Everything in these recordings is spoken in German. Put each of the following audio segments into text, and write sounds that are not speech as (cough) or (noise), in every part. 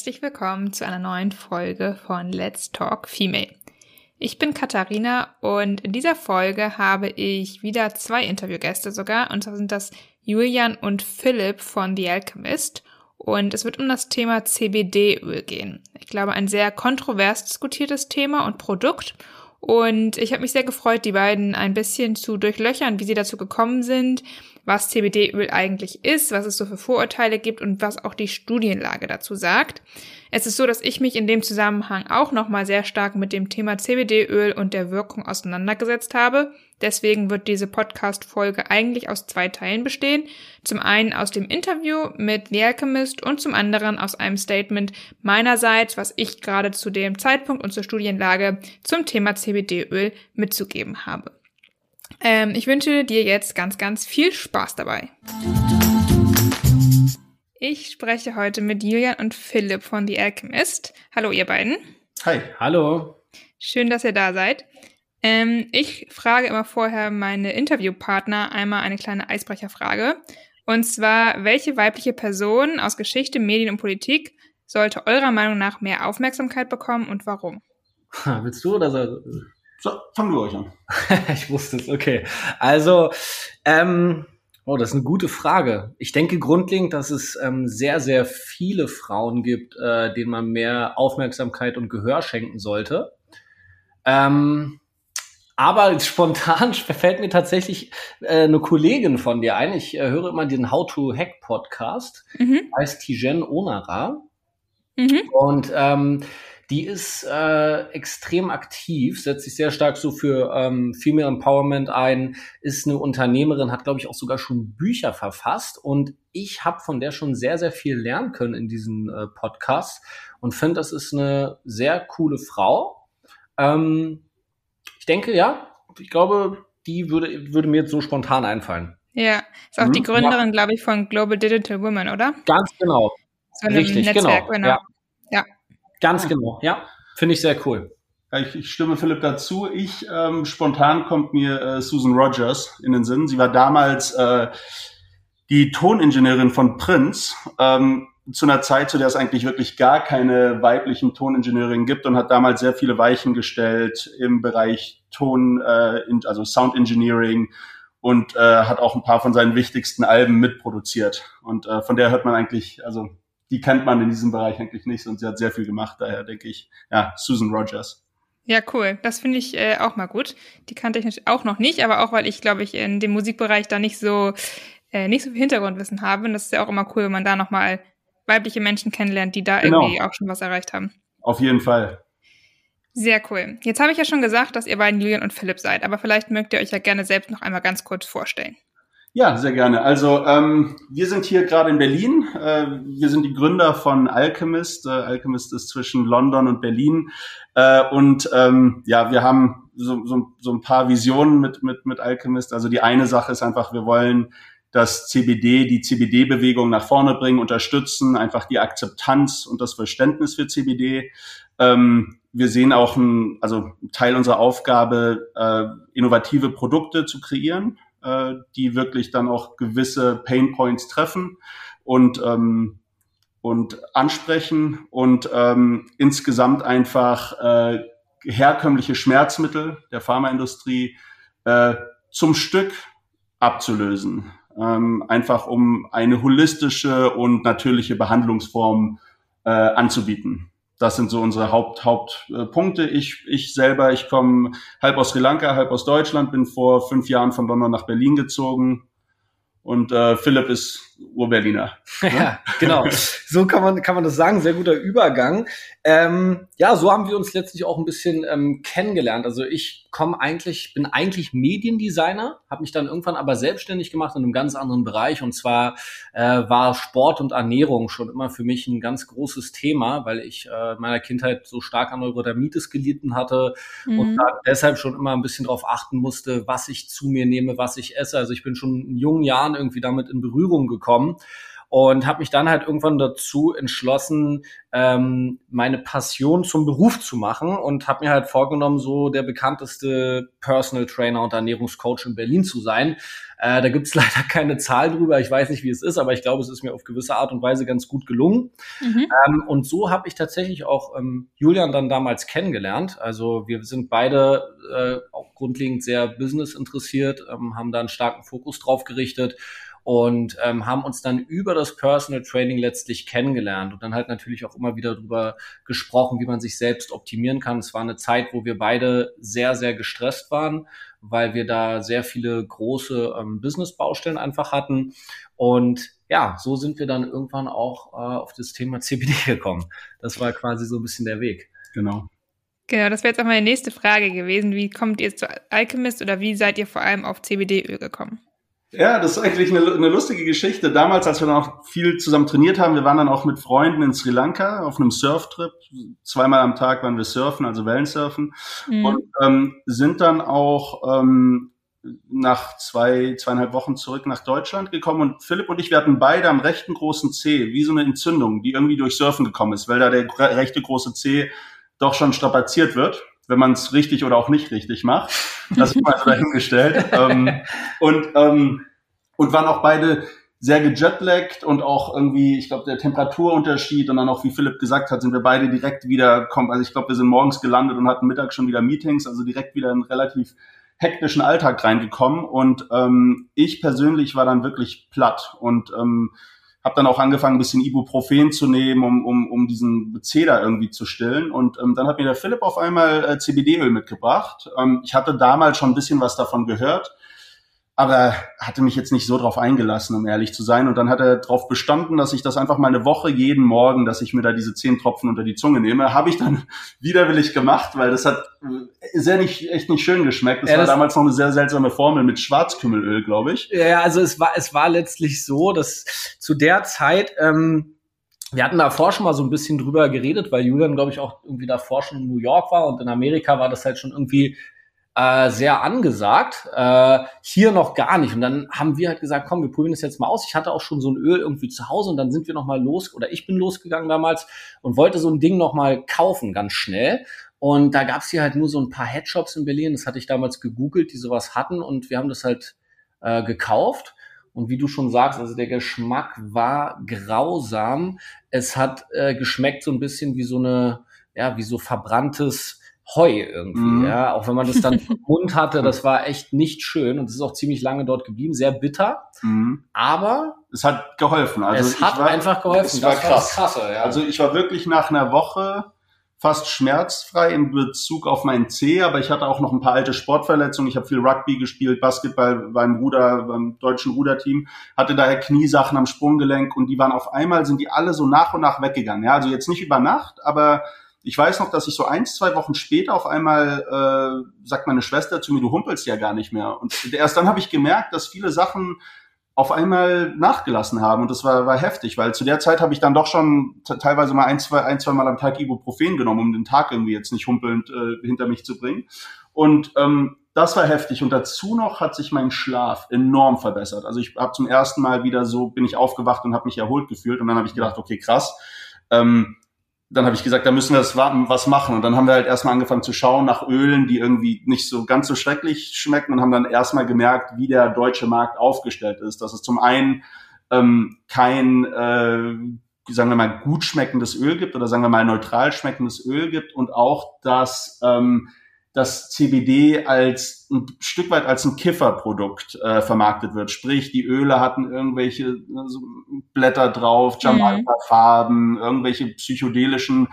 Herzlich willkommen zu einer neuen Folge von Let's Talk Female. Ich bin Katharina und in dieser Folge habe ich wieder zwei Interviewgäste sogar, und zwar sind das Julian und Philipp von The Alchemist. Und es wird um das Thema CBD-Öl gehen. Ich glaube, ein sehr kontrovers diskutiertes Thema und Produkt. Und ich habe mich sehr gefreut, die beiden ein bisschen zu durchlöchern, wie sie dazu gekommen sind, was CBD-Öl eigentlich ist, was es so für Vorurteile gibt und was auch die Studienlage dazu sagt. Es ist so, dass ich mich in dem Zusammenhang auch nochmal sehr stark mit dem Thema CBD-Öl und der Wirkung auseinandergesetzt habe. Deswegen wird diese Podcast-Folge eigentlich aus zwei Teilen bestehen. Zum einen aus dem Interview mit The Alchemist und zum anderen aus einem Statement meinerseits, was ich gerade zu dem Zeitpunkt und zur Studienlage zum Thema CBD-Öl mitzugeben habe. Ähm, ich wünsche dir jetzt ganz, ganz viel Spaß dabei. Ich spreche heute mit Julian und Philipp von The Alchemist. Hallo, ihr beiden. Hi, hallo. Schön, dass ihr da seid. Ähm, ich frage immer vorher meine Interviewpartner einmal eine kleine Eisbrecherfrage. Und zwar, welche weibliche Person aus Geschichte, Medien und Politik sollte eurer Meinung nach mehr Aufmerksamkeit bekommen und warum? Willst du oder soll so, fangen wir euch an. (laughs) ich wusste es, okay. Also, ähm, oh, das ist eine gute Frage. Ich denke grundlegend, dass es ähm, sehr, sehr viele Frauen gibt, äh, denen man mehr Aufmerksamkeit und Gehör schenken sollte. Ähm, aber (laughs) spontan fällt mir tatsächlich äh, eine Kollegin von dir ein. Ich äh, höre immer den How to Hack Podcast. Mhm. Heißt Tijen Onara. Mhm. Und ähm, die ist äh, extrem aktiv, setzt sich sehr stark so für ähm, Female Empowerment ein, ist eine Unternehmerin, hat, glaube ich, auch sogar schon Bücher verfasst. Und ich habe von der schon sehr, sehr viel lernen können in diesen äh, Podcasts und finde, das ist eine sehr coole Frau. Ähm, ich denke, ja, ich glaube, die würde, würde mir jetzt so spontan einfallen. Ja, ist auch mhm, die Gründerin, ja. glaube ich, von Global Digital Women, oder? Ganz genau. So Richtig, Netzwerk, genau. genau. Ja. Ganz ah. genau, ja. Finde ich sehr cool. Ich, ich stimme Philipp dazu. Ich ähm, spontan kommt mir äh, Susan Rogers in den Sinn. Sie war damals äh, die Toningenieurin von Prince. Ähm, zu einer Zeit, zu der es eigentlich wirklich gar keine weiblichen Toningenieurinnen gibt und hat damals sehr viele Weichen gestellt im Bereich Ton, äh, also Sound Engineering und äh, hat auch ein paar von seinen wichtigsten Alben mitproduziert. Und äh, von der hört man eigentlich, also die kennt man in diesem Bereich eigentlich nicht und sie hat sehr viel gemacht. Daher denke ich, ja, Susan Rogers. Ja, cool. Das finde ich äh, auch mal gut. Die kannte ich auch noch nicht, aber auch weil ich, glaube ich, in dem Musikbereich da nicht so äh, nicht so viel Hintergrundwissen habe. Und das ist ja auch immer cool, wenn man da nochmal weibliche Menschen kennenlernt, die da genau. irgendwie auch schon was erreicht haben. Auf jeden Fall. Sehr cool. Jetzt habe ich ja schon gesagt, dass ihr beiden Julian und Philipp seid, aber vielleicht mögt ihr euch ja gerne selbst noch einmal ganz kurz vorstellen. Ja, sehr gerne. Also ähm, wir sind hier gerade in Berlin. Äh, wir sind die Gründer von Alchemist. Äh, Alchemist ist zwischen London und Berlin. Äh, und ähm, ja, wir haben so, so, so ein paar Visionen mit, mit, mit Alchemist. Also die eine Sache ist einfach, wir wollen das CBD, die CBD-Bewegung nach vorne bringen, unterstützen, einfach die Akzeptanz und das Verständnis für CBD. Ähm, wir sehen auch ein, also Teil unserer Aufgabe, äh, innovative Produkte zu kreieren äh, die wirklich dann auch gewisse Pain Points treffen und ähm, und ansprechen und ähm, insgesamt einfach äh, herkömmliche Schmerzmittel der Pharmaindustrie äh, zum Stück abzulösen. Ähm, einfach um eine holistische und natürliche Behandlungsform äh, anzubieten das sind so unsere Haupt, Hauptpunkte. Ich, ich selber, ich komme halb aus Sri Lanka, halb aus Deutschland, bin vor fünf Jahren von London nach Berlin gezogen. Und äh, Philipp ist Urberliner. (laughs) Ne? Ja, genau. So kann man, kann man das sagen. Sehr guter Übergang. Ähm, ja, so haben wir uns letztlich auch ein bisschen ähm, kennengelernt. Also ich komme eigentlich, bin eigentlich Mediendesigner, habe mich dann irgendwann aber selbstständig gemacht in einem ganz anderen Bereich. Und zwar äh, war Sport und Ernährung schon immer für mich ein ganz großes Thema, weil ich äh, meiner Kindheit so stark an Neurodermitis gelitten hatte mhm. und deshalb schon immer ein bisschen darauf achten musste, was ich zu mir nehme, was ich esse. Also ich bin schon in jungen Jahren irgendwie damit in Berührung gekommen und habe mich dann halt irgendwann dazu entschlossen, ähm, meine Passion zum Beruf zu machen und habe mir halt vorgenommen, so der bekannteste Personal Trainer und Ernährungscoach in Berlin zu sein. Äh, da gibt's (laughs) leider keine Zahl drüber. Ich weiß nicht, wie es ist, aber ich glaube, es ist mir auf gewisse Art und Weise ganz gut gelungen. Mhm. Ähm, und so habe ich tatsächlich auch ähm, Julian dann damals kennengelernt. Also wir sind beide äh, auch grundlegend sehr business interessiert, ähm, haben da einen starken Fokus drauf gerichtet und ähm, haben uns dann über das Personal Training letztlich kennengelernt und dann halt natürlich auch immer wieder darüber gesprochen, wie man sich selbst optimieren kann. Es war eine Zeit, wo wir beide sehr, sehr gestresst waren, weil wir da sehr viele große ähm, Business-Baustellen einfach hatten. Und ja, so sind wir dann irgendwann auch äh, auf das Thema (laughs) CBD gekommen. Das war quasi so ein bisschen der Weg. Genau. Genau, das wäre jetzt auch meine nächste Frage gewesen. Wie kommt ihr zu Alchemist oder wie seid ihr vor allem auf CBD-Öl gekommen? Ja, das ist eigentlich eine, eine, lustige Geschichte. Damals, als wir noch viel zusammen trainiert haben, wir waren dann auch mit Freunden in Sri Lanka auf einem Surftrip. Zweimal am Tag waren wir surfen, also Wellensurfen. Mhm. Und ähm, sind dann auch ähm, nach zwei, zweieinhalb Wochen zurück nach Deutschland gekommen. Und Philipp und ich, wir hatten beide am rechten großen C, wie so eine Entzündung, die irgendwie durch Surfen gekommen ist, weil da der rechte große C doch schon strapaziert wird wenn man es richtig oder auch nicht richtig macht. (laughs) Das ist mal so dahingestellt. ähm, und, ähm, und waren auch beide sehr gejetlaggt und auch irgendwie, ich glaube, der Temperaturunterschied und dann auch, wie Philipp gesagt hat, sind wir beide direkt wieder, also ich glaube, wir sind morgens gelandet und hatten Mittag schon wieder Meetings, also direkt wieder in relativ hektischen Alltag reingekommen und ähm, ich persönlich war dann wirklich platt und ähm, habe dann auch angefangen, ein bisschen Ibuprofen zu nehmen, um, um, um diesen Zeder irgendwie zu stillen. Und ähm, dann hat mir der Philipp auf einmal äh, CBD-Öl mitgebracht. Ähm, ich hatte damals schon ein bisschen was davon gehört, aber hatte mich jetzt nicht so drauf eingelassen, um ehrlich zu sein. Und dann hat er darauf bestanden, dass ich das einfach mal eine Woche jeden Morgen, dass ich mir da diese zehn Tropfen unter die Zunge nehme. Habe ich dann (laughs) widerwillig gemacht, weil das hat äh, sehr nicht, echt nicht schön geschmeckt. Das ja, war das damals noch eine sehr seltsame Formel mit Schwarzkümmelöl, glaube ich. Ja, also es war, es war letztlich so, dass zu der Zeit, ähm, wir hatten davor schon mal so ein bisschen drüber geredet, weil Julian, glaube ich, auch irgendwie davor schon in New York war und in Amerika war das halt schon irgendwie äh, sehr angesagt. Äh, hier noch gar nicht. Und dann haben wir halt gesagt, komm, wir probieren das jetzt mal aus. Ich hatte auch schon so ein Öl irgendwie zu Hause und dann sind wir noch mal los oder ich bin losgegangen damals und wollte so ein Ding noch mal kaufen, ganz schnell. Und da gab's hier halt nur so ein paar Headshops in Berlin. Das hatte ich damals gegoogelt, die sowas hatten und wir haben das halt äh, gekauft. Und wie du schon sagst, also der Geschmack war grausam. Es hat äh, geschmeckt so ein bisschen wie so eine, ja, wie so verbranntes Heu irgendwie, mm. ja. Auch wenn man das dann (laughs) im Mund hatte, das war echt nicht schön und es ist auch ziemlich lange dort geblieben, sehr bitter. Mm. Aber es hat geholfen. Also es hat war, einfach geholfen. Es war das krass. War krasse, ja. Also ich war wirklich nach einer Woche fast schmerzfrei in Bezug auf meinen Zeh, aber ich hatte auch noch ein paar alte Sportverletzungen. Ich habe viel Rugby gespielt, Basketball beim Ruder, beim deutschen Ruderteam, hatte daher Kniesachen am Sprunggelenk und die waren auf einmal, sind die alle so nach und nach weggegangen. Ja, also jetzt nicht über Nacht, aber ich weiß noch, dass ich so eins, zwei Wochen später auf einmal äh, sagt meine Schwester zu mir, du humpelst ja gar nicht mehr. Und erst dann habe ich gemerkt, dass viele Sachen auf einmal nachgelassen haben und das war, war heftig, weil zu der Zeit habe ich dann doch schon teilweise mal ein, zwei, ein, zwei Mal am Tag Ibuprofen genommen, um den Tag irgendwie jetzt nicht humpelnd äh, hinter mich zu bringen. Und ähm, das war heftig und dazu noch hat sich mein Schlaf enorm verbessert. Also ich habe zum ersten Mal wieder so bin ich aufgewacht und habe mich erholt gefühlt und dann habe ich gedacht, okay krass. Ähm, dann habe ich gesagt, da müssen wir das was machen. Und dann haben wir halt erstmal angefangen zu schauen nach Ölen, die irgendwie nicht so ganz so schrecklich schmecken und haben dann erstmal gemerkt, wie der deutsche Markt aufgestellt ist. Dass es zum einen ähm, kein, äh, sagen wir mal, gut schmeckendes Öl gibt oder sagen wir mal neutral schmeckendes Öl gibt und auch, dass ähm, dass CBD als ein Stück weit als ein Kifferprodukt äh, vermarktet wird. Sprich, die Öle hatten irgendwelche also Blätter drauf, mhm. Jamaika-Farben, irgendwelche psychedelischen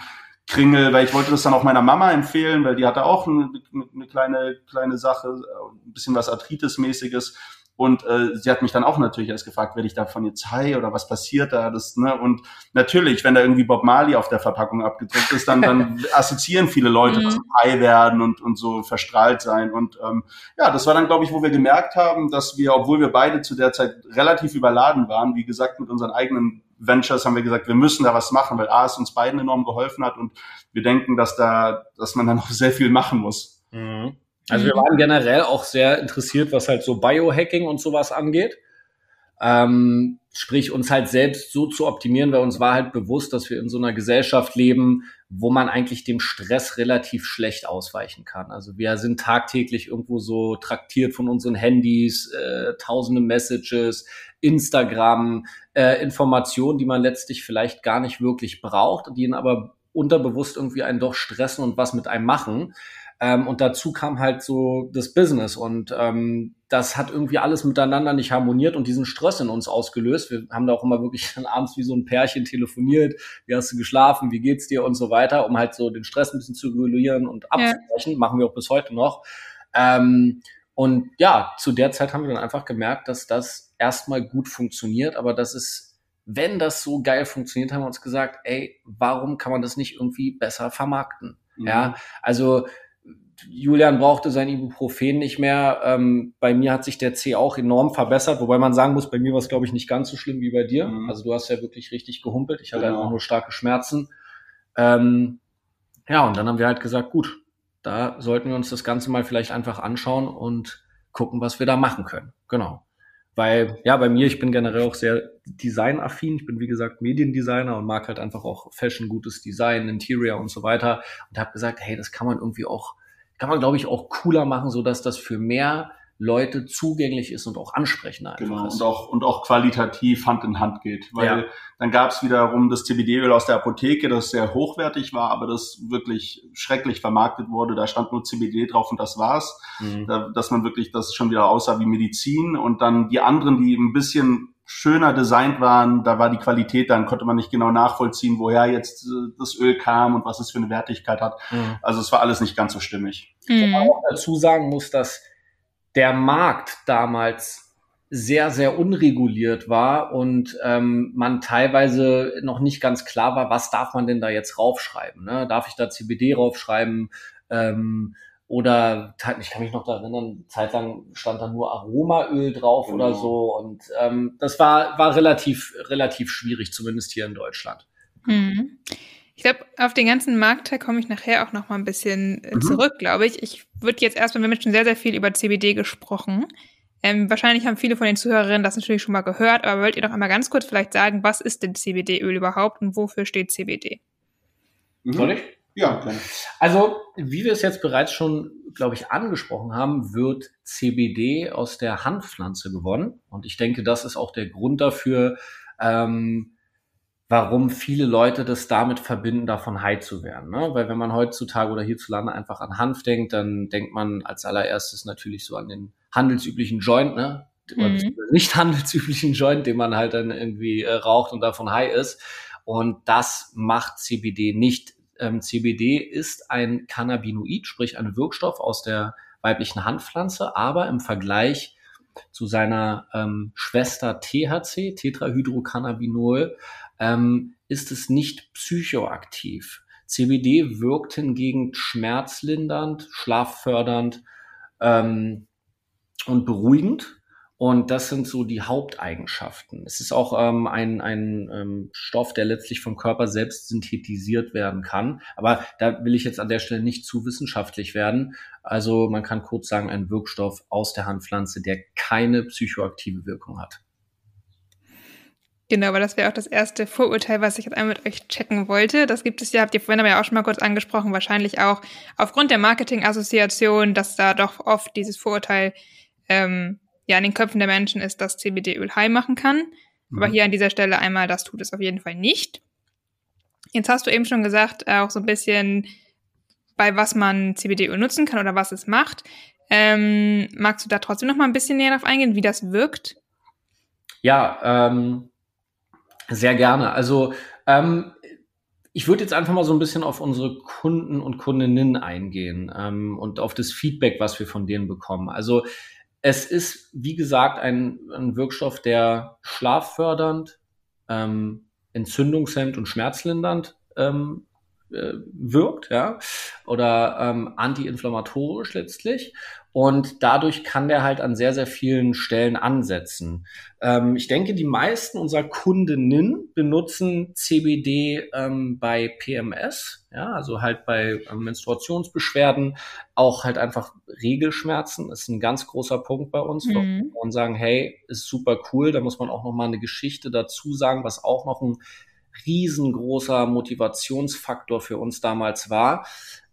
Kringel, weil ich wollte das dann auch meiner Mama empfehlen, weil die hatte auch eine, eine kleine, kleine Sache, ein bisschen was Arthritis-mäßiges. Und äh, sie hat mich dann auch natürlich erst gefragt, werde ich davon jetzt high oder was passiert da? Das, ne? Und natürlich, wenn da irgendwie Bob Marley auf der Verpackung abgedruckt ist, dann, dann (laughs) assoziieren viele Leute, mhm. dass sie high werden und, und so verstrahlt sein. Und ähm, ja, das war dann, glaube ich, wo wir gemerkt haben, dass wir, obwohl wir beide zu der Zeit relativ überladen waren, wie gesagt, mit unseren eigenen Ventures haben wir gesagt, wir müssen da was machen, weil A es uns beiden enorm geholfen hat und wir denken, dass da, dass man da noch (laughs) sehr viel machen muss. Mhm. Also wir mhm. waren generell auch sehr interessiert, was halt so Biohacking und sowas angeht. Ähm, sprich, uns halt selbst so zu optimieren, weil uns war halt bewusst, dass wir in so einer Gesellschaft leben, wo man eigentlich dem Stress relativ schlecht ausweichen kann. Also wir sind tagtäglich irgendwo so traktiert von unseren Handys, äh, tausende Messages, Instagram, äh, Informationen, die man letztlich vielleicht gar nicht wirklich braucht, die ihn aber unterbewusst irgendwie einen doch stressen und was mit einem machen. Ähm, und dazu kam halt so das Business und ähm, das hat irgendwie alles miteinander nicht harmoniert und diesen Stress in uns ausgelöst. Wir haben da auch immer wirklich (laughs) dann abends wie so ein Pärchen telefoniert. Wie hast du geschlafen? Wie geht's dir? Und so weiter, um halt so den Stress ein bisschen zu regulieren und abzubrechen. Ja. Machen wir auch bis heute noch. Ähm, und ja, zu der Zeit haben wir dann einfach gemerkt, dass das erstmal gut funktioniert, aber das ist, wenn das so geil funktioniert, haben wir uns gesagt, ey, warum kann man das nicht irgendwie besser vermarkten? Mhm. Ja, also Julian brauchte sein Ibuprofen nicht mehr. Ähm, bei mir hat sich der C auch enorm verbessert, wobei man sagen muss, bei mir war es, glaube ich, nicht ganz so schlimm wie bei dir. Mhm. Also du hast ja wirklich richtig gehumpelt. Ich hatte genau. einfach nur starke Schmerzen. Ähm, ja, und dann haben wir halt gesagt, gut, da sollten wir uns das Ganze mal vielleicht einfach anschauen und gucken, was wir da machen können. Genau. Weil, ja, bei mir, ich bin generell auch sehr designaffin. Ich bin, wie gesagt, Mediendesigner und mag halt einfach auch Fashion, gutes Design, Interior und so weiter. Und habe gesagt, hey, das kann man irgendwie auch kann man, glaube ich, auch cooler machen, so dass das für mehr Leute zugänglich ist und auch ansprechender einfach genau, ist. Und auch, und auch qualitativ Hand in Hand geht. Weil ja. dann gab es wiederum das CBD-Öl aus der Apotheke, das sehr hochwertig war, aber das wirklich schrecklich vermarktet wurde. Da stand nur CBD drauf und das war's. Mhm. Da, dass man wirklich, das schon wieder aussah wie Medizin. Und dann die anderen, die ein bisschen schöner designt waren, da war die Qualität, dann konnte man nicht genau nachvollziehen, woher jetzt äh, das Öl kam und was es für eine Wertigkeit hat. Mhm. Also es war alles nicht ganz so stimmig. Mhm. auch dazu sagen muss, dass der Markt damals sehr, sehr unreguliert war und ähm, man teilweise noch nicht ganz klar war, was darf man denn da jetzt raufschreiben? Ne? Darf ich da CBD raufschreiben? Ähm, oder ich kann mich noch daran erinnern, zeitlang stand da nur Aromaöl drauf genau. oder so. Und ähm, das war, war relativ, relativ schwierig, zumindest hier in Deutschland. Mhm. Ich glaube, auf den ganzen Marktteil komme ich nachher auch noch mal ein bisschen äh, mhm. zurück, glaube ich. Ich würde jetzt erstmal, wir haben schon sehr, sehr viel über CBD gesprochen. Ähm, wahrscheinlich haben viele von den Zuhörerinnen das natürlich schon mal gehört, aber wollt ihr doch einmal ganz kurz vielleicht sagen, was ist denn CBD-Öl überhaupt und wofür steht CBD? Mhm. Soll ich? Ja, gerne. Also, wie wir es jetzt bereits schon, glaube ich, angesprochen haben, wird CBD aus der Hanfpflanze gewonnen. Und ich denke, das ist auch der Grund dafür, ähm, warum viele Leute das damit verbinden, davon high zu werden. Ne? Weil wenn man heutzutage oder hierzulande einfach an Hanf denkt, dann denkt man als allererstes natürlich so an den handelsüblichen Joint, ne? Mhm. nicht handelsüblichen Joint, den man halt dann irgendwie äh, raucht und davon high ist. Und das macht CBD nicht ähm, CBD ist ein Cannabinoid, sprich ein Wirkstoff aus der weiblichen Handpflanze, aber im Vergleich zu seiner ähm, Schwester THC, Tetrahydrocannabinol, ähm, ist es nicht psychoaktiv. CBD wirkt hingegen schmerzlindernd, schlaffördernd ähm, und beruhigend. Und das sind so die Haupteigenschaften. Es ist auch ähm, ein, ein ähm, Stoff, der letztlich vom Körper selbst synthetisiert werden kann. Aber da will ich jetzt an der Stelle nicht zu wissenschaftlich werden. Also man kann kurz sagen, ein Wirkstoff aus der Handpflanze, der keine psychoaktive Wirkung hat. Genau, aber das wäre auch das erste Vorurteil, was ich jetzt einmal mit euch checken wollte. Das gibt es ja, habt ihr vorhin aber ja auch schon mal kurz angesprochen, wahrscheinlich auch aufgrund der Marketing-Assoziation, dass da doch oft dieses Vorurteil ähm, ja in den Köpfen der Menschen ist, dass CBD-Öl high machen kann. Mhm. Aber hier an dieser Stelle einmal, das tut es auf jeden Fall nicht. Jetzt hast du eben schon gesagt, auch so ein bisschen, bei was man CBD-Öl nutzen kann oder was es macht. Ähm, magst du da trotzdem noch mal ein bisschen näher drauf eingehen, wie das wirkt? Ja, ähm, sehr gerne. Also ähm, ich würde jetzt einfach mal so ein bisschen auf unsere Kunden und Kundinnen eingehen ähm, und auf das Feedback, was wir von denen bekommen. Also es ist, wie gesagt, ein, ein Wirkstoff, der schlaffördernd, ähm, entzündungshemmend und schmerzlindernd ähm, äh, wirkt, ja, oder ähm, antiinflammatorisch letztlich. Und dadurch kann der halt an sehr, sehr vielen Stellen ansetzen. Ähm, ich denke, die meisten unserer Kundinnen benutzen CBD ähm, bei PMS, ja, also halt bei ähm, Menstruationsbeschwerden, auch halt einfach Regelschmerzen. Das ist ein ganz großer Punkt bei uns. Mhm. Und sagen, hey, ist super cool. Da muss man auch noch mal eine Geschichte dazu sagen, was auch noch ein riesengroßer Motivationsfaktor für uns damals war.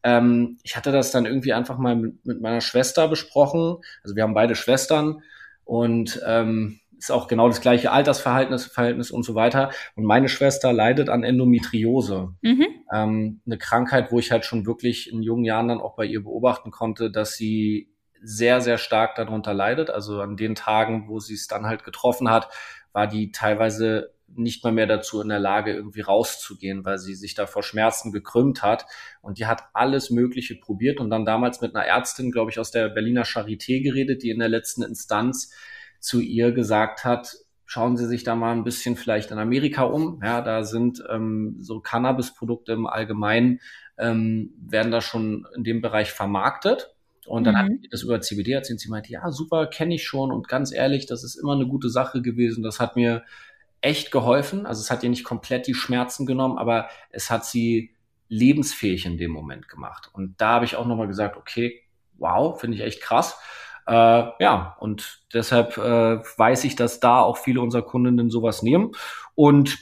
Ähm, ich hatte das dann irgendwie einfach mal mit, mit, meiner Schwester besprochen. Also wir haben beide Schwestern und ähm, ist auch genau das gleiche Altersverhältnis Verhältnis und so weiter. Und meine Schwester leidet an Endometriose. Mhm. Ähm, eine Krankheit, wo ich halt schon wirklich in jungen Jahren dann auch bei ihr beobachten konnte, dass sie sehr, sehr stark darunter leidet. Also an den Tagen, wo sie es dann halt getroffen hat, war die teilweise nicht mal mehr dazu in der Lage, irgendwie rauszugehen, weil sie sich da vor Schmerzen gekrümmt hat. Und die hat alles Mögliche probiert und dann damals mit einer Ärztin, glaube ich, aus der Berliner Charité geredet, die in der letzten Instanz zu ihr gesagt hat, schauen Sie sich da mal ein bisschen vielleicht in Amerika um. Ja, da sind ähm, so Cannabis-Produkte im Allgemeinen, ähm, werden da schon in dem Bereich vermarktet. Und dann mhm. hat sie das über CBD erzählt. Sie meinte, ja, super, kenne ich schon. Und ganz ehrlich, das ist immer eine gute Sache gewesen. Das hat mir echt geholfen. Also es hat ihr nicht komplett die Schmerzen genommen, aber es hat sie lebensfähig in dem Moment gemacht. Und da habe ich auch nochmal gesagt, okay, wow, finde ich echt krass. Äh, ja, und deshalb äh, weiß ich, dass da auch viele unserer Kundinnen sowas nehmen. Und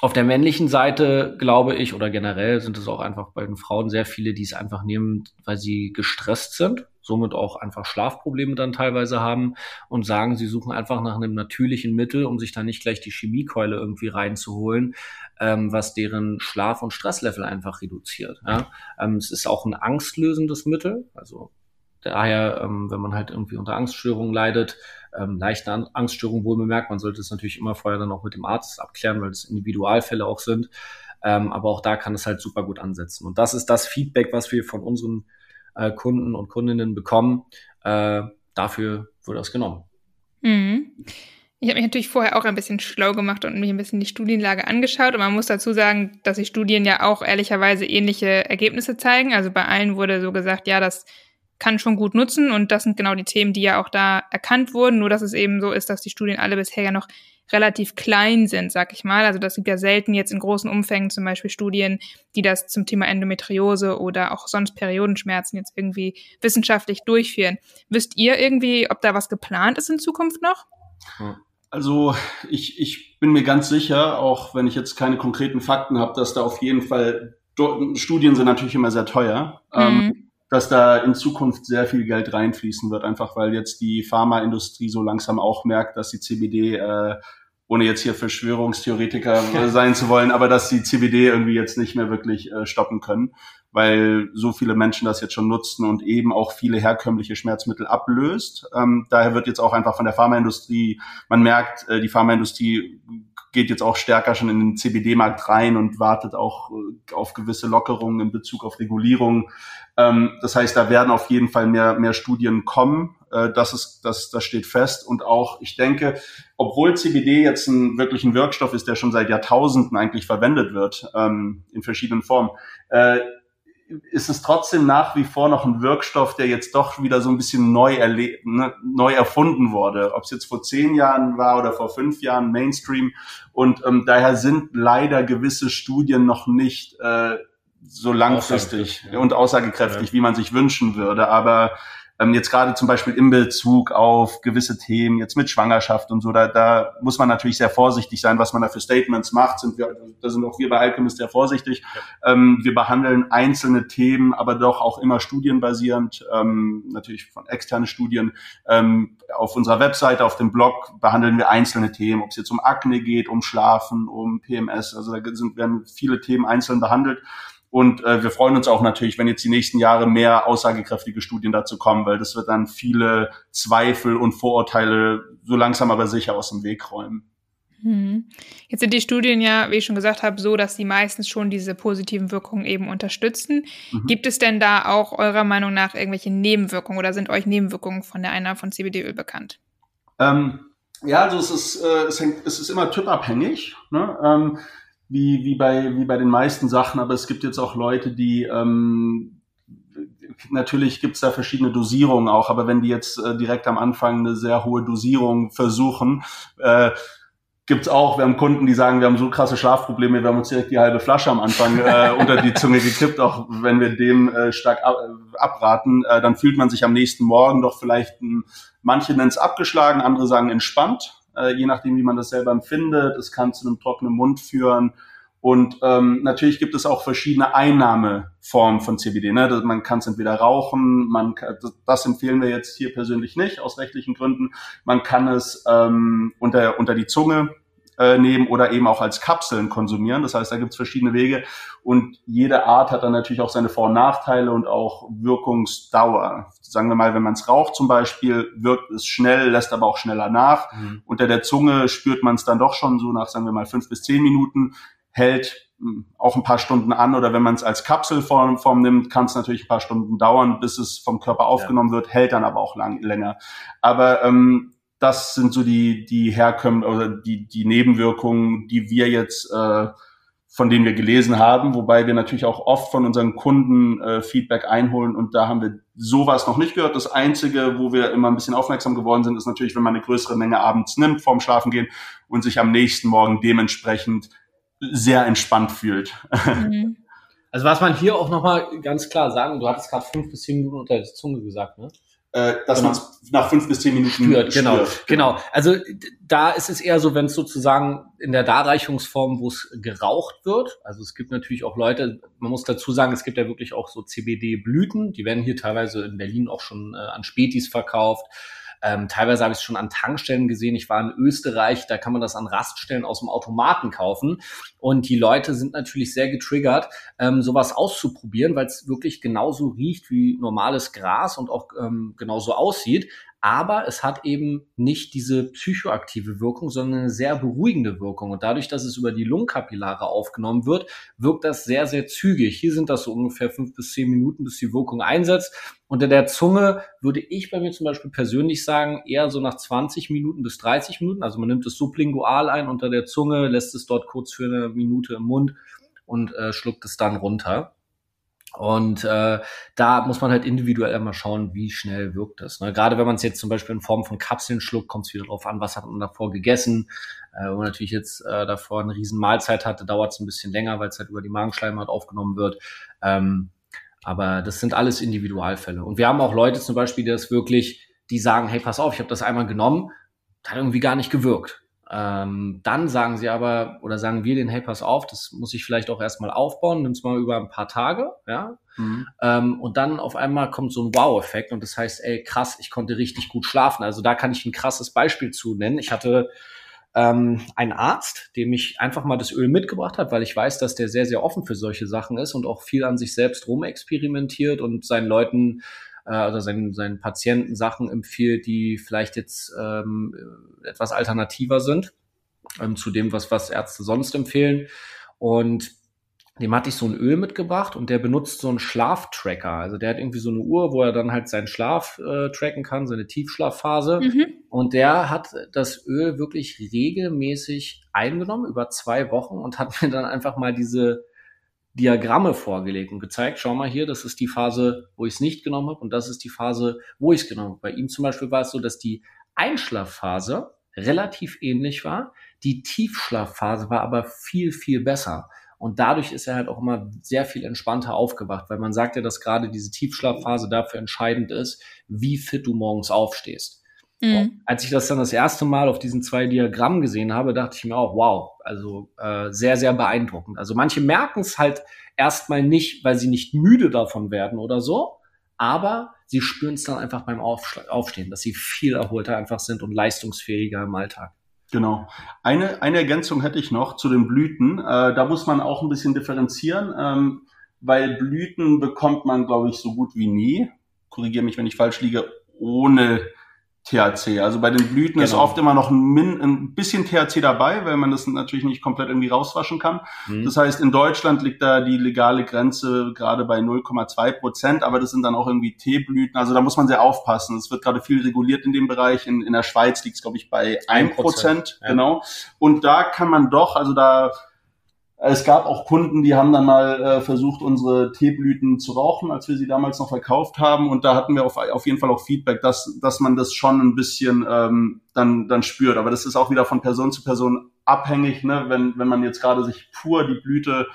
auf der männlichen Seite glaube ich, oder generell sind es auch einfach bei den Frauen sehr viele, die es einfach nehmen, weil sie gestresst sind somit auch einfach Schlafprobleme dann teilweise haben und sagen, sie suchen einfach nach einem natürlichen Mittel, um sich da nicht gleich die Chemiekeule irgendwie reinzuholen, ähm, was deren Schlaf- und Stresslevel einfach reduziert. Ja? Ähm, es ist auch ein angstlösendes Mittel, also daher, ähm, wenn man halt irgendwie unter Angststörungen leidet, ähm, leichte Angststörungen wohl bemerkt, man sollte es natürlich immer vorher dann auch mit dem Arzt abklären, weil es Individualfälle auch sind. Ähm, aber auch da kann es halt super gut ansetzen. Und das ist das Feedback, was wir von unseren äh, Kunden und Kundinnen bekommen. Äh, dafür wurde das genommen. Mhm. Ich habe mich natürlich vorher auch ein bisschen schlau gemacht und mich ein bisschen die Studienlage angeschaut. Und man muss dazu sagen, dass die Studien ja auch ehrlicherweise ähnliche Ergebnisse zeigen. Also bei allen wurde so gesagt, ja, das kann schon gut nutzen und das sind genau die Themen, die ja auch da erkannt wurden. Nur dass es eben so ist, dass die Studien alle bisher ja noch relativ klein sind, sag ich mal. Also das gibt ja selten jetzt in großen Umfängen zum Beispiel Studien, die das zum Thema Endometriose oder auch sonst Periodenschmerzen jetzt irgendwie wissenschaftlich durchführen. Wisst ihr irgendwie, ob da was geplant ist in Zukunft noch? Also ich, ich bin mir ganz sicher, auch wenn ich jetzt keine konkreten Fakten habe, dass da auf jeden Fall Studien sind natürlich immer sehr teuer. Ähm, mhm. Ähm, dass da in Zukunft sehr viel Geld reinfließen wird, einfach weil jetzt die Pharmaindustrie so langsam auch merkt, dass die CBD, äh, ohne jetzt hier Verschwörungstheoretiker ja. (laughs) sein zu wollen, aber dass die CBD irgendwie jetzt nicht mehr wirklich äh, stoppen können, weil so viele Menschen das jetzt schon nutzen und eben auch viele herkömmliche Schmerzmittel ablöst. Ähm, daher wird jetzt auch einfach von der Pharmaindustrie, man merkt, äh, die Pharmaindustrie geht jetzt auch stärker schon in den CBD-Markt rein und wartet auch äh, auf gewisse Lockerungen in Bezug auf Regulierung. Ähm, das heißt, da werden auf jeden Fall mehr, mehr Studien kommen. Äh, das, ist, das, das steht fest. Und auch, ich denke, obwohl CBD jetzt ein wirklich Wirkstoff ist, der schon seit Jahrtausenden eigentlich verwendet wird, ähm, in verschiedenen Formen, äh, ist es trotzdem nach wie vor noch ein Wirkstoff, der jetzt doch wieder so ein bisschen neu, erle ne, neu erfunden wurde. Ob es jetzt vor zehn Jahren war oder vor fünf Jahren Mainstream. Und ähm, daher sind leider gewisse Studien noch nicht äh, so langfristig ja. und aussagekräftig, ja. wie man sich wünschen würde. Aber ähm, jetzt gerade zum Beispiel im Bezug auf gewisse Themen, jetzt mit Schwangerschaft und so, da, da muss man natürlich sehr vorsichtig sein, was man da für Statements macht. Sind wir, da sind auch wir bei Alchemist sehr vorsichtig. Ja. Ähm, wir behandeln einzelne Themen, aber doch auch immer studienbasierend, ähm, natürlich von externen Studien. Ähm, auf unserer Webseite, auf dem Blog behandeln wir einzelne Themen, ob es jetzt um Akne geht, um Schlafen, um PMS. Also da sind, werden viele Themen einzeln behandelt. Und äh, wir freuen uns auch natürlich, wenn jetzt die nächsten Jahre mehr aussagekräftige Studien dazu kommen, weil das wird dann viele Zweifel und Vorurteile so langsam aber sicher aus dem Weg räumen. Hm. Jetzt sind die Studien ja, wie ich schon gesagt habe, so, dass sie meistens schon diese positiven Wirkungen eben unterstützen. Mhm. Gibt es denn da auch eurer Meinung nach irgendwelche Nebenwirkungen oder sind euch Nebenwirkungen von der Einnahme von CBD-Öl bekannt? Ähm, ja, also es ist, äh, es, hängt, es ist immer typabhängig, ne? ähm, wie, wie, bei, wie bei den meisten Sachen, aber es gibt jetzt auch Leute, die ähm, natürlich gibt's da verschiedene Dosierungen auch, aber wenn die jetzt äh, direkt am Anfang eine sehr hohe Dosierung versuchen, äh, gibt's auch, wir haben Kunden, die sagen, wir haben so krasse Schlafprobleme, wir haben uns direkt die halbe Flasche am Anfang äh, (laughs) unter die Zunge gekippt, auch wenn wir dem äh, stark ab, abraten, äh, dann fühlt man sich am nächsten Morgen doch vielleicht, ein, manche nennen es abgeschlagen, andere sagen entspannt, äh, je nachdem, wie man das selber empfindet. Es kann zu einem trockenen Mund führen. Und ähm, natürlich gibt es auch verschiedene Einnahmeformen von CBD. Ne? Man kann es entweder rauchen, man das empfehlen wir jetzt hier persönlich nicht aus rechtlichen Gründen. Man kann es ähm, unter, unter die Zunge äh, nehmen oder eben auch als Kapseln konsumieren. Das heißt, da gibt es verschiedene Wege und jede Art hat dann natürlich auch seine Vor- und Nachteile und auch Wirkungsdauer. Sagen wir mal, wenn man es raucht zum Beispiel, wirkt es schnell, lässt aber auch schneller nach. Mhm. Unter der Zunge spürt man es dann doch schon so nach, sagen wir mal, fünf bis zehn Minuten, hält hm, auch ein paar Stunden an oder wenn man es als Kapselform Form nimmt, kann es natürlich ein paar Stunden dauern, bis es vom Körper aufgenommen ja. wird, hält dann aber auch lang, länger. Aber ähm, das sind so die, die Herkömmlichen oder die, die Nebenwirkungen, die wir jetzt, äh, von denen wir gelesen haben, wobei wir natürlich auch oft von unseren Kunden äh, Feedback einholen und da haben wir sowas noch nicht gehört. Das Einzige, wo wir immer ein bisschen aufmerksam geworden sind, ist natürlich, wenn man eine größere Menge abends nimmt vorm Schlafengehen und sich am nächsten Morgen dementsprechend sehr entspannt fühlt. Mhm. Also was man hier auch nochmal ganz klar sagen, du hattest gerade fünf bis zehn Minuten unter der Zunge gesagt, ne? Äh, dass genau. man es nach fünf bis zehn Minuten spürt. Genau, spürt. genau. Also da ist es eher so, wenn es sozusagen in der Darreichungsform, wo es geraucht wird. Also es gibt natürlich auch Leute, man muss dazu sagen, es gibt ja wirklich auch so CBD-Blüten, die werden hier teilweise in Berlin auch schon äh, an Spätis verkauft. Ähm, teilweise habe ich es schon an Tankstellen gesehen. Ich war in Österreich, da kann man das an Raststellen aus dem Automaten kaufen. Und die Leute sind natürlich sehr getriggert, ähm, sowas auszuprobieren, weil es wirklich genauso riecht wie normales Gras und auch ähm, genauso aussieht aber es hat eben nicht diese psychoaktive Wirkung, sondern eine sehr beruhigende Wirkung. Und dadurch, dass es über die Lungenkapillare aufgenommen wird, wirkt das sehr, sehr zügig. Hier sind das so ungefähr fünf bis zehn Minuten, bis die Wirkung einsetzt. Unter der Zunge würde ich bei mir zum Beispiel persönlich sagen, eher so nach 20 Minuten bis 30 Minuten. Also man nimmt es sublingual ein unter der Zunge, lässt es dort kurz für eine Minute im Mund und äh, schluckt es dann runter. Und äh, da muss man halt individuell immer schauen, wie schnell wirkt das. Ne? Gerade wenn man es jetzt zum Beispiel in Form von Kapseln schluckt, kommt es wieder drauf an, was hat man davor gegessen. Äh, wenn man natürlich jetzt äh, davor eine riesen Mahlzeit hatte, dauert es ein bisschen länger, weil es halt über die Magenschleimhaut aufgenommen wird. Ähm, aber das sind alles Individualfälle. Und wir haben auch Leute zum Beispiel, die das wirklich, die sagen, hey, pass auf, ich habe das einmal genommen, hat irgendwie gar nicht gewirkt. Ähm, dann sagen sie aber, oder sagen wir den, hey, pass auf, das muss ich vielleicht auch erstmal aufbauen, nimm's mal über ein paar Tage, ja. Mhm. Ähm, und dann auf einmal kommt so ein Wow-Effekt und das heißt, ey, krass, ich konnte richtig gut schlafen. Also da kann ich ein krasses Beispiel zu nennen. Ich hatte ähm, einen Arzt, dem ich einfach mal das Öl mitgebracht habe, weil ich weiß, dass der sehr, sehr offen für solche Sachen ist und auch viel an sich selbst rumexperimentiert und seinen Leuten äh, also seinen, seinen Patienten Sachen empfiehlt, die vielleicht jetzt ähm, etwas alternativer sind ähm, zu dem, was, was Ärzte sonst empfehlen. Und dem hatte ich so ein Öl mitgebracht und der benutzt so einen Schlaftracker. Also der hat irgendwie so eine Uhr, wo er dann halt seinen Schlaf äh, tracken kann, seine Tiefschlafphase. Mhm. Und der hat das Öl wirklich regelmäßig eingenommen über zwei Wochen und hat (laughs) mir dann einfach mal diese Diagramme vorgelegt und gezeigt, schau mal hier, das ist die Phase, wo ich es nicht genommen habe und das ist die Phase, wo ich es genommen habe. Bei ihm zum Beispiel war es so, dass die Einschlafphase relativ ähnlich war, die Tiefschlafphase war aber viel, viel besser. Und dadurch ist er halt auch immer sehr viel entspannter aufgewacht, weil man sagt ja, dass gerade diese Tiefschlafphase dafür entscheidend ist, wie fit du morgens aufstehst. Mhm. Als ich das dann das erste Mal auf diesen zwei Diagrammen gesehen habe, dachte ich mir auch, wow, also äh, sehr, sehr beeindruckend. Also manche merken es halt erstmal nicht, weil sie nicht müde davon werden oder so, aber sie spüren es dann einfach beim Aufstehen, dass sie viel erholter einfach sind und leistungsfähiger im Alltag. Genau. Eine, eine Ergänzung hätte ich noch zu den Blüten. Äh, da muss man auch ein bisschen differenzieren, ähm, weil Blüten bekommt man, glaube ich, so gut wie nie. Korrigiere mich, wenn ich falsch liege, ohne THC. Also bei den Blüten genau. ist oft immer noch ein, Min, ein bisschen THC dabei, weil man das natürlich nicht komplett irgendwie rauswaschen kann. Mhm. Das heißt, in Deutschland liegt da die legale Grenze gerade bei 0,2 Prozent, aber das sind dann auch irgendwie Teeblüten. Also da muss man sehr aufpassen. Es wird gerade viel reguliert in dem Bereich. In, in der Schweiz liegt es, glaube ich, bei 1 Prozent. Ja. Genau. Und da kann man doch, also da es gab auch Kunden, die haben dann mal äh, versucht, unsere Teeblüten zu rauchen, als wir sie damals noch verkauft haben. Und da hatten wir auf, auf jeden Fall auch Feedback, dass, dass man das schon ein bisschen ähm, dann, dann spürt. Aber das ist auch wieder von Person zu Person abhängig. Ne? Wenn, wenn man jetzt gerade sich pur die Blüte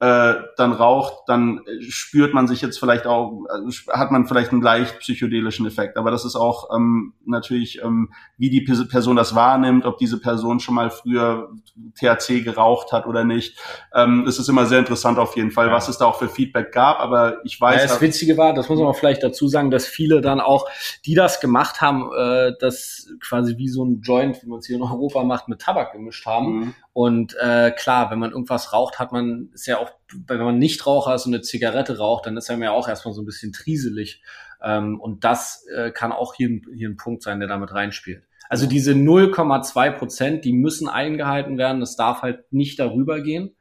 äh, dann raucht, dann spürt man sich jetzt vielleicht auch, äh, hat man vielleicht einen leicht psychedelischen Effekt. Aber das ist auch ähm, natürlich, ähm, wie die Person das wahrnimmt, ob diese Person schon mal früher THC geraucht hat oder nicht. Ähm, es ist immer sehr interessant auf jeden Fall, ja. was es da auch für Feedback gab. Aber ich weiß. Ja, das Witzige war, das muss man auch vielleicht dazu sagen, dass viele dann auch, die das gemacht haben, äh, das quasi wie so ein Joint, wie man es hier in Europa macht, mit Tabak gemischt haben. Mhm. Und äh, klar, wenn man irgendwas raucht, hat man, ist ja auch, wenn man nicht Raucher ist und eine Zigarette raucht, dann ist er mir auch erstmal so ein bisschen trieselig. Ähm, und das äh, kann auch hier, hier ein Punkt sein, der damit reinspielt. Also diese 0,2 Prozent, die müssen eingehalten werden. Das darf halt nicht darüber gehen.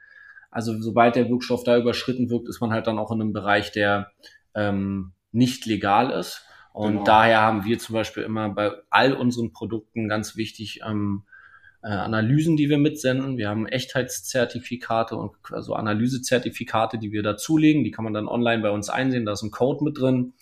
Also sobald der Wirkstoff da überschritten wirkt, ist man halt dann auch in einem Bereich, der ähm, nicht legal ist. Und genau. daher haben wir zum Beispiel immer bei all unseren Produkten ganz wichtig ähm, äh, Analysen, die wir mitsenden. Wir haben Echtheitszertifikate und also Analysezertifikate, die wir dazulegen. Die kann man dann online bei uns einsehen. Da ist ein Code mit drin,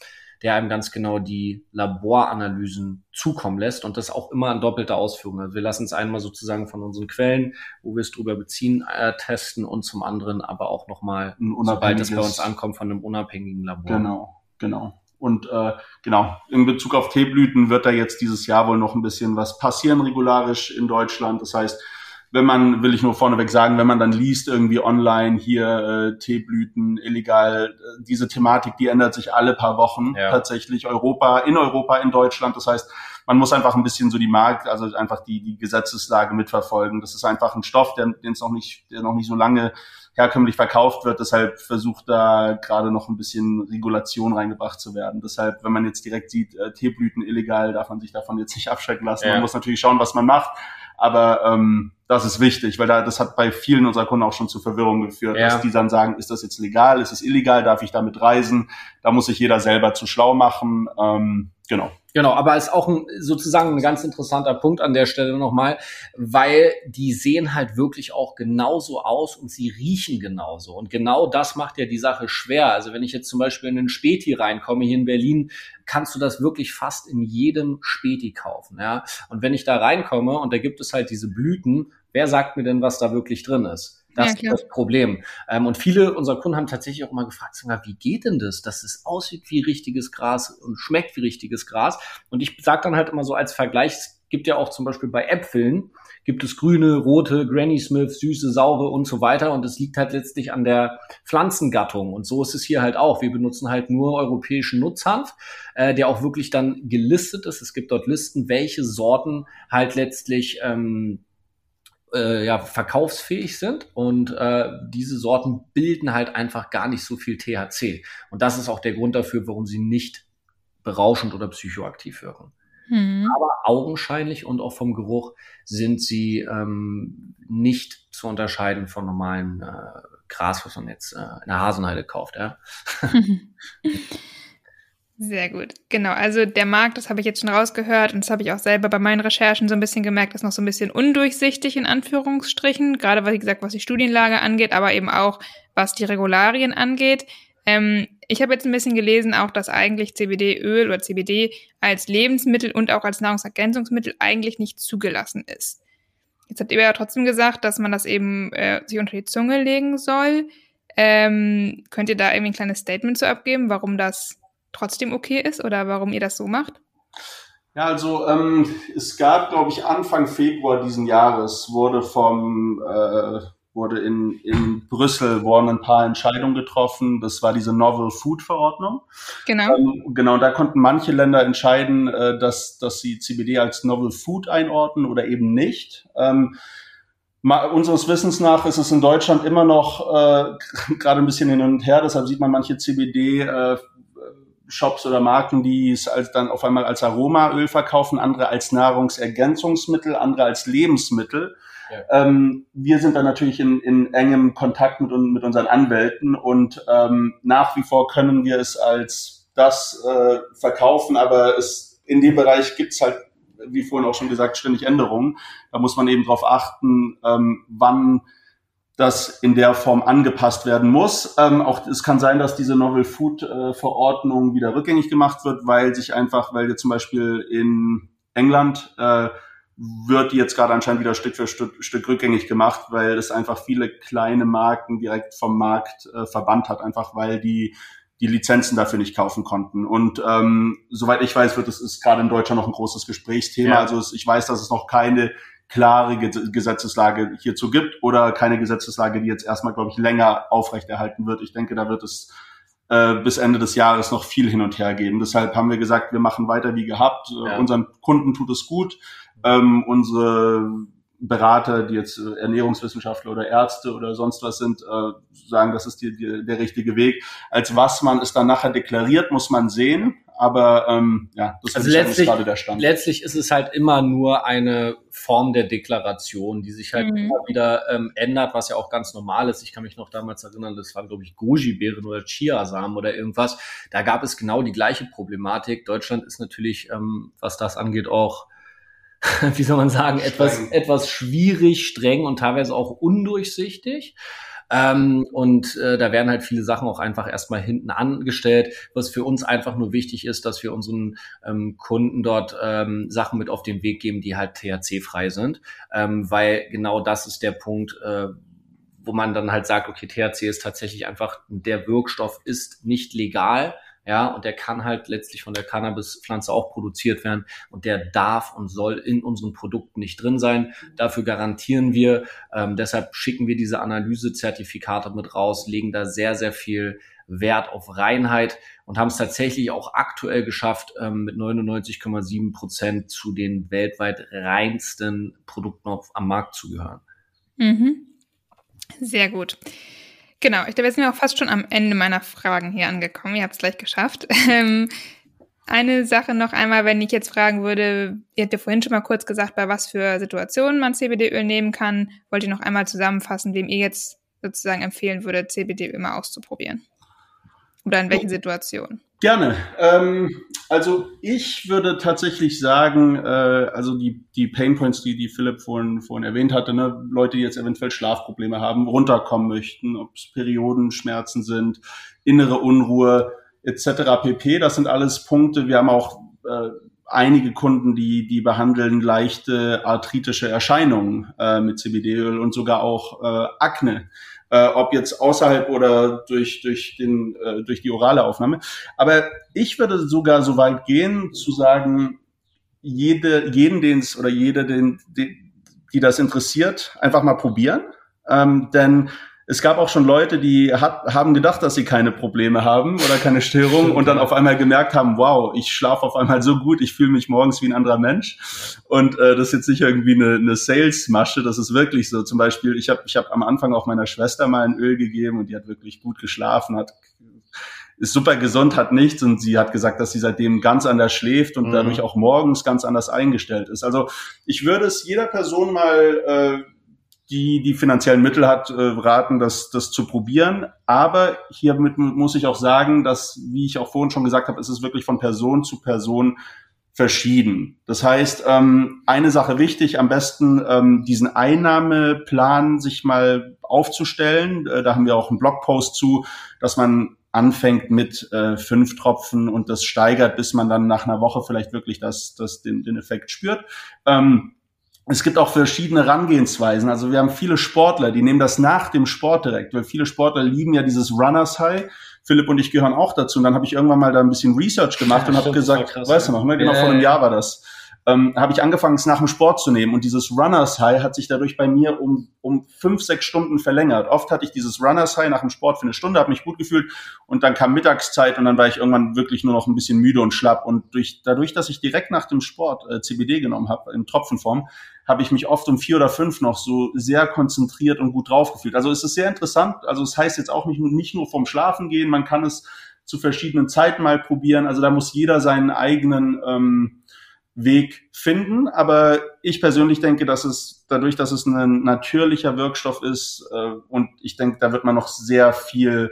der einem ganz genau die Laboranalysen zukommen lässt und das auch immer in doppelter Ausführung. Also wir lassen es einmal sozusagen von unseren Quellen, wo wir es drüber beziehen, äh, testen und zum anderen aber auch nochmal, sobald es bei uns ankommt, von einem unabhängigen Labor. Genau, genau. Und äh, genau, in Bezug auf Teeblüten wird da jetzt dieses Jahr wohl noch ein bisschen was passieren regularisch in Deutschland. Das heißt, wenn man, will ich nur vorneweg sagen, wenn man dann liest irgendwie online hier äh, Teeblüten illegal, äh, diese Thematik, die ändert sich alle paar Wochen ja. tatsächlich. Europa, in Europa, in Deutschland. Das heißt, man muss einfach ein bisschen so die Markt, also einfach die, die Gesetzeslage mitverfolgen. Das ist einfach ein Stoff, der, den es noch nicht, der noch nicht so lange herkömmlich verkauft wird. Deshalb versucht da gerade noch ein bisschen Regulation reingebracht zu werden. Deshalb, wenn man jetzt direkt sieht, äh, Teeblüten illegal, darf man sich davon jetzt nicht (laughs) abschrecken lassen. Ja. Man muss natürlich schauen, was man macht. Aber ähm, das ist wichtig, weil da, das hat bei vielen unserer Kunden auch schon zu Verwirrung geführt, ja. dass die dann sagen, ist das jetzt legal, ist es illegal, darf ich damit reisen? Da muss sich jeder selber zu schlau machen. Ähm, genau. Genau, aber ist auch ein, sozusagen ein ganz interessanter Punkt an der Stelle nochmal, weil die sehen halt wirklich auch genauso aus und sie riechen genauso. Und genau das macht ja die Sache schwer. Also wenn ich jetzt zum Beispiel in den Späti reinkomme hier in Berlin, kannst du das wirklich fast in jedem Späti kaufen. Ja? Und wenn ich da reinkomme und da gibt es halt diese Blüten, wer sagt mir denn, was da wirklich drin ist? Das ja, ist das Problem. Ähm, und viele unserer Kunden haben tatsächlich auch mal gefragt, wie geht denn das, dass es aussieht wie richtiges Gras und schmeckt wie richtiges Gras? Und ich sage dann halt immer so als Vergleich, es gibt ja auch zum Beispiel bei Äpfeln, gibt es grüne, rote, Granny Smith, süße, saure und so weiter. Und es liegt halt letztlich an der Pflanzengattung. Und so ist es hier halt auch. Wir benutzen halt nur europäischen Nutzhanf, äh, der auch wirklich dann gelistet ist. Es gibt dort Listen, welche Sorten halt letztlich ähm, äh, ja, verkaufsfähig sind und äh, diese Sorten bilden halt einfach gar nicht so viel THC. Und das ist auch der Grund dafür, warum sie nicht berauschend oder psychoaktiv wirken. Hm. Aber augenscheinlich und auch vom Geruch sind sie ähm, nicht zu unterscheiden von normalen äh, Gras, was man jetzt äh, in der Hasenheide kauft. Ja? (laughs) (laughs) Sehr gut. Genau, also der Markt, das habe ich jetzt schon rausgehört und das habe ich auch selber bei meinen Recherchen so ein bisschen gemerkt, ist noch so ein bisschen undurchsichtig in Anführungsstrichen, gerade was, wie gesagt, was die Studienlage angeht, aber eben auch was die Regularien angeht. Ähm, ich habe jetzt ein bisschen gelesen, auch dass eigentlich CBD-Öl oder CBD als Lebensmittel und auch als Nahrungsergänzungsmittel eigentlich nicht zugelassen ist. Jetzt habt ihr ja trotzdem gesagt, dass man das eben äh, sich unter die Zunge legen soll. Ähm, könnt ihr da irgendwie ein kleines Statement zu abgeben, warum das trotzdem okay ist oder warum ihr das so macht? Ja, also ähm, es gab, glaube ich, Anfang Februar diesen Jahres wurde vom äh, wurde in, in Brüssel wurden ein paar Entscheidungen getroffen. Das war diese Novel Food Verordnung. Genau. Ähm, genau, da konnten manche Länder entscheiden, äh, dass, dass sie CBD als Novel Food einordnen oder eben nicht. Ähm, unseres Wissens nach ist es in Deutschland immer noch äh, (laughs) gerade ein bisschen hin und her. Deshalb sieht man manche CBD äh, Shops oder Marken, die es als dann auf einmal als Aromaöl verkaufen, andere als Nahrungsergänzungsmittel, andere als Lebensmittel. Ja. Ähm, wir sind dann natürlich in, in engem Kontakt mit, mit unseren Anwälten und ähm, nach wie vor können wir es als das äh, verkaufen, aber es in dem Bereich gibt's halt, wie vorhin auch schon gesagt, ständig Änderungen. Da muss man eben darauf achten, ähm, wann das in der Form angepasst werden muss. Ähm, auch es kann sein, dass diese Novel Food äh, Verordnung wieder rückgängig gemacht wird, weil sich einfach, weil wir zum Beispiel in England äh, wird jetzt gerade anscheinend wieder Stück für Stück, Stück rückgängig gemacht, weil es einfach viele kleine Marken direkt vom Markt äh, verbannt hat, einfach weil die die Lizenzen dafür nicht kaufen konnten. Und ähm, soweit ich weiß, wird es ist gerade in Deutschland noch ein großes Gesprächsthema. Ja. Also es, ich weiß, dass es noch keine klare Gesetzeslage hierzu gibt oder keine Gesetzeslage, die jetzt erstmal, glaube ich, länger aufrechterhalten wird. Ich denke, da wird es äh, bis Ende des Jahres noch viel hin und her geben. Deshalb haben wir gesagt, wir machen weiter wie gehabt. Ja. Unseren Kunden tut es gut. Ähm, unsere Berater, die jetzt äh, Ernährungswissenschaftler oder Ärzte oder sonst was sind, äh, sagen, das ist die, die, der richtige Weg. Als was man es dann nachher deklariert, muss man sehen. Aber ähm, ja, das also letztlich, gerade der Stand. Letztlich ist es halt immer nur eine Form der Deklaration, die sich halt mhm. immer wieder ähm, ändert, was ja auch ganz normal ist. Ich kann mich noch damals erinnern, das waren, glaube ich, Goji-Beeren oder Chiasamen oder irgendwas. Da gab es genau die gleiche Problematik. Deutschland ist natürlich, ähm, was das angeht, auch (laughs) wie soll man sagen, etwas, etwas schwierig, streng und teilweise auch undurchsichtig. Ähm, und äh, da werden halt viele Sachen auch einfach erstmal hinten angestellt, was für uns einfach nur wichtig ist, dass wir unseren ähm, Kunden dort ähm, Sachen mit auf den Weg geben, die halt THC-frei sind, ähm, weil genau das ist der Punkt, äh, wo man dann halt sagt, okay, THC ist tatsächlich einfach, der Wirkstoff ist nicht legal, ja, und der kann halt letztlich von der Cannabispflanze auch produziert werden und der darf und soll in unseren Produkten nicht drin sein. Dafür garantieren wir, ähm, deshalb schicken wir diese Analysezertifikate mit raus, legen da sehr, sehr viel Wert auf Reinheit und haben es tatsächlich auch aktuell geschafft, ähm, mit 99,7 Prozent zu den weltweit reinsten Produkten auf, am Markt zu gehören. Mhm. Sehr gut. Genau, ich glaube, wir sind ja auch fast schon am Ende meiner Fragen hier angekommen. Ihr habt es gleich geschafft. (laughs) Ähm, eine Sache noch einmal, wenn ich jetzt fragen würde, ihr habt ja vorhin schon mal kurz gesagt, bei was für Situationen man CBD-Öl nehmen kann. Wollt ihr noch einmal zusammenfassen, wem ihr jetzt sozusagen empfehlen würdet, CBD-Öl mal auszuprobieren? Oder in welchen Situationen? Gerne. Ähm, also ich würde tatsächlich sagen, äh, also die, die Painpoints, die, die Philipp vorhin, vorhin erwähnt hatte, ne, Leute, die jetzt eventuell Schlafprobleme haben, runterkommen möchten, ob es Periodenschmerzen sind, innere Unruhe etc. pp. Das sind alles Punkte. Wir haben auch äh, einige Kunden, die, die behandeln leichte arthritische Erscheinungen äh, mit CBD-Öl und sogar auch äh, Akne äh, ob jetzt außerhalb oder durch, durch, den, äh, durch die orale Aufnahme. Aber ich würde sogar so weit gehen, zu sagen, jede, jeden, den es oder jede, den, die, die das interessiert, einfach mal probieren. Ähm, denn es gab auch schon Leute, die hat, haben gedacht, dass sie keine Probleme haben oder keine Störungen und dann auf einmal gemerkt haben, wow, ich schlafe auf einmal so gut, ich fühle mich morgens wie ein anderer Mensch. Und äh, das ist jetzt nicht irgendwie eine, eine Sales-Masche, das ist wirklich so. Zum Beispiel, ich habe ich hab am Anfang auch meiner Schwester mal ein Öl gegeben und die hat wirklich gut geschlafen, hat ist super gesund, hat nichts und sie hat gesagt, dass sie seitdem ganz anders schläft und mhm. dadurch auch morgens ganz anders eingestellt ist. Also ich würde es jeder Person mal äh, die die finanziellen Mittel hat, äh, raten, das, das zu probieren. Aber hiermit muss ich auch sagen, dass, wie ich auch vorhin schon gesagt habe, ist es wirklich von Person zu Person verschieden. Das heißt, ähm, eine Sache wichtig, am besten ähm, diesen Einnahmeplan sich mal aufzustellen. Äh, da haben wir auch einen Blogpost zu, dass man anfängt mit äh, fünf Tropfen und das steigert, bis man dann nach einer Woche vielleicht wirklich das, das den, den Effekt spürt. Ähm, es gibt auch verschiedene Herangehensweisen. Also wir haben viele Sportler, die nehmen das nach dem Sport direkt, weil viele Sportler lieben ja dieses Runners High. Philipp und ich gehören auch dazu. Und dann habe ich irgendwann mal da ein bisschen Research gemacht ja, und habe gesagt, krass, weißt du noch, ne? genau ja, vor einem Jahr war das ähm, habe ich angefangen, es nach dem Sport zu nehmen. Und dieses Runners High hat sich dadurch bei mir um, um fünf, sechs Stunden verlängert. Oft hatte ich dieses Runners High nach dem Sport für eine Stunde, habe mich gut gefühlt und dann kam Mittagszeit und dann war ich irgendwann wirklich nur noch ein bisschen müde und schlapp. Und durch, dadurch, dass ich direkt nach dem Sport äh, CBD genommen habe, in Tropfenform, habe ich mich oft um vier oder fünf noch so sehr konzentriert und gut drauf gefühlt. Also es ist sehr interessant. Also es heißt jetzt auch nicht, nicht nur vom Schlafen gehen, man kann es zu verschiedenen Zeiten mal probieren. Also da muss jeder seinen eigenen ähm, Weg finden. Aber ich persönlich denke, dass es dadurch, dass es ein natürlicher Wirkstoff ist äh, und ich denke, da wird man noch sehr viel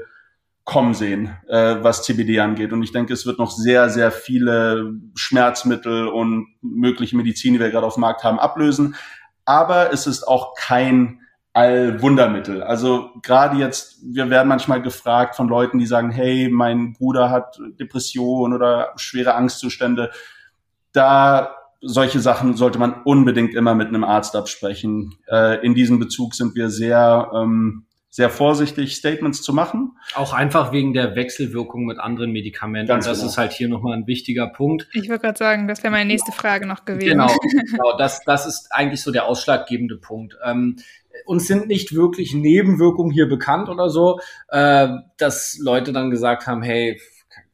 kommen sehen, äh, was CBD angeht. Und ich denke, es wird noch sehr, sehr viele Schmerzmittel und mögliche Medizin, die wir gerade auf dem Markt haben, ablösen. Aber es ist auch kein Allwundermittel. Also gerade jetzt, wir werden manchmal gefragt von Leuten, die sagen, hey, mein Bruder hat Depression oder schwere Angstzustände. Da solche Sachen sollte man unbedingt immer mit einem Arzt absprechen. Äh, in diesem Bezug sind wir sehr ähm, sehr vorsichtig, Statements zu machen. Auch einfach wegen der Wechselwirkung mit anderen Medikamenten. Ganz das genau. ist halt hier nochmal ein wichtiger Punkt. Ich würde gerade sagen, das wäre meine nächste Frage noch gewesen. Genau, (laughs) genau das, das ist eigentlich so der ausschlaggebende Punkt. Ähm, uns sind nicht wirklich Nebenwirkungen hier bekannt oder so, äh, dass Leute dann gesagt haben, hey,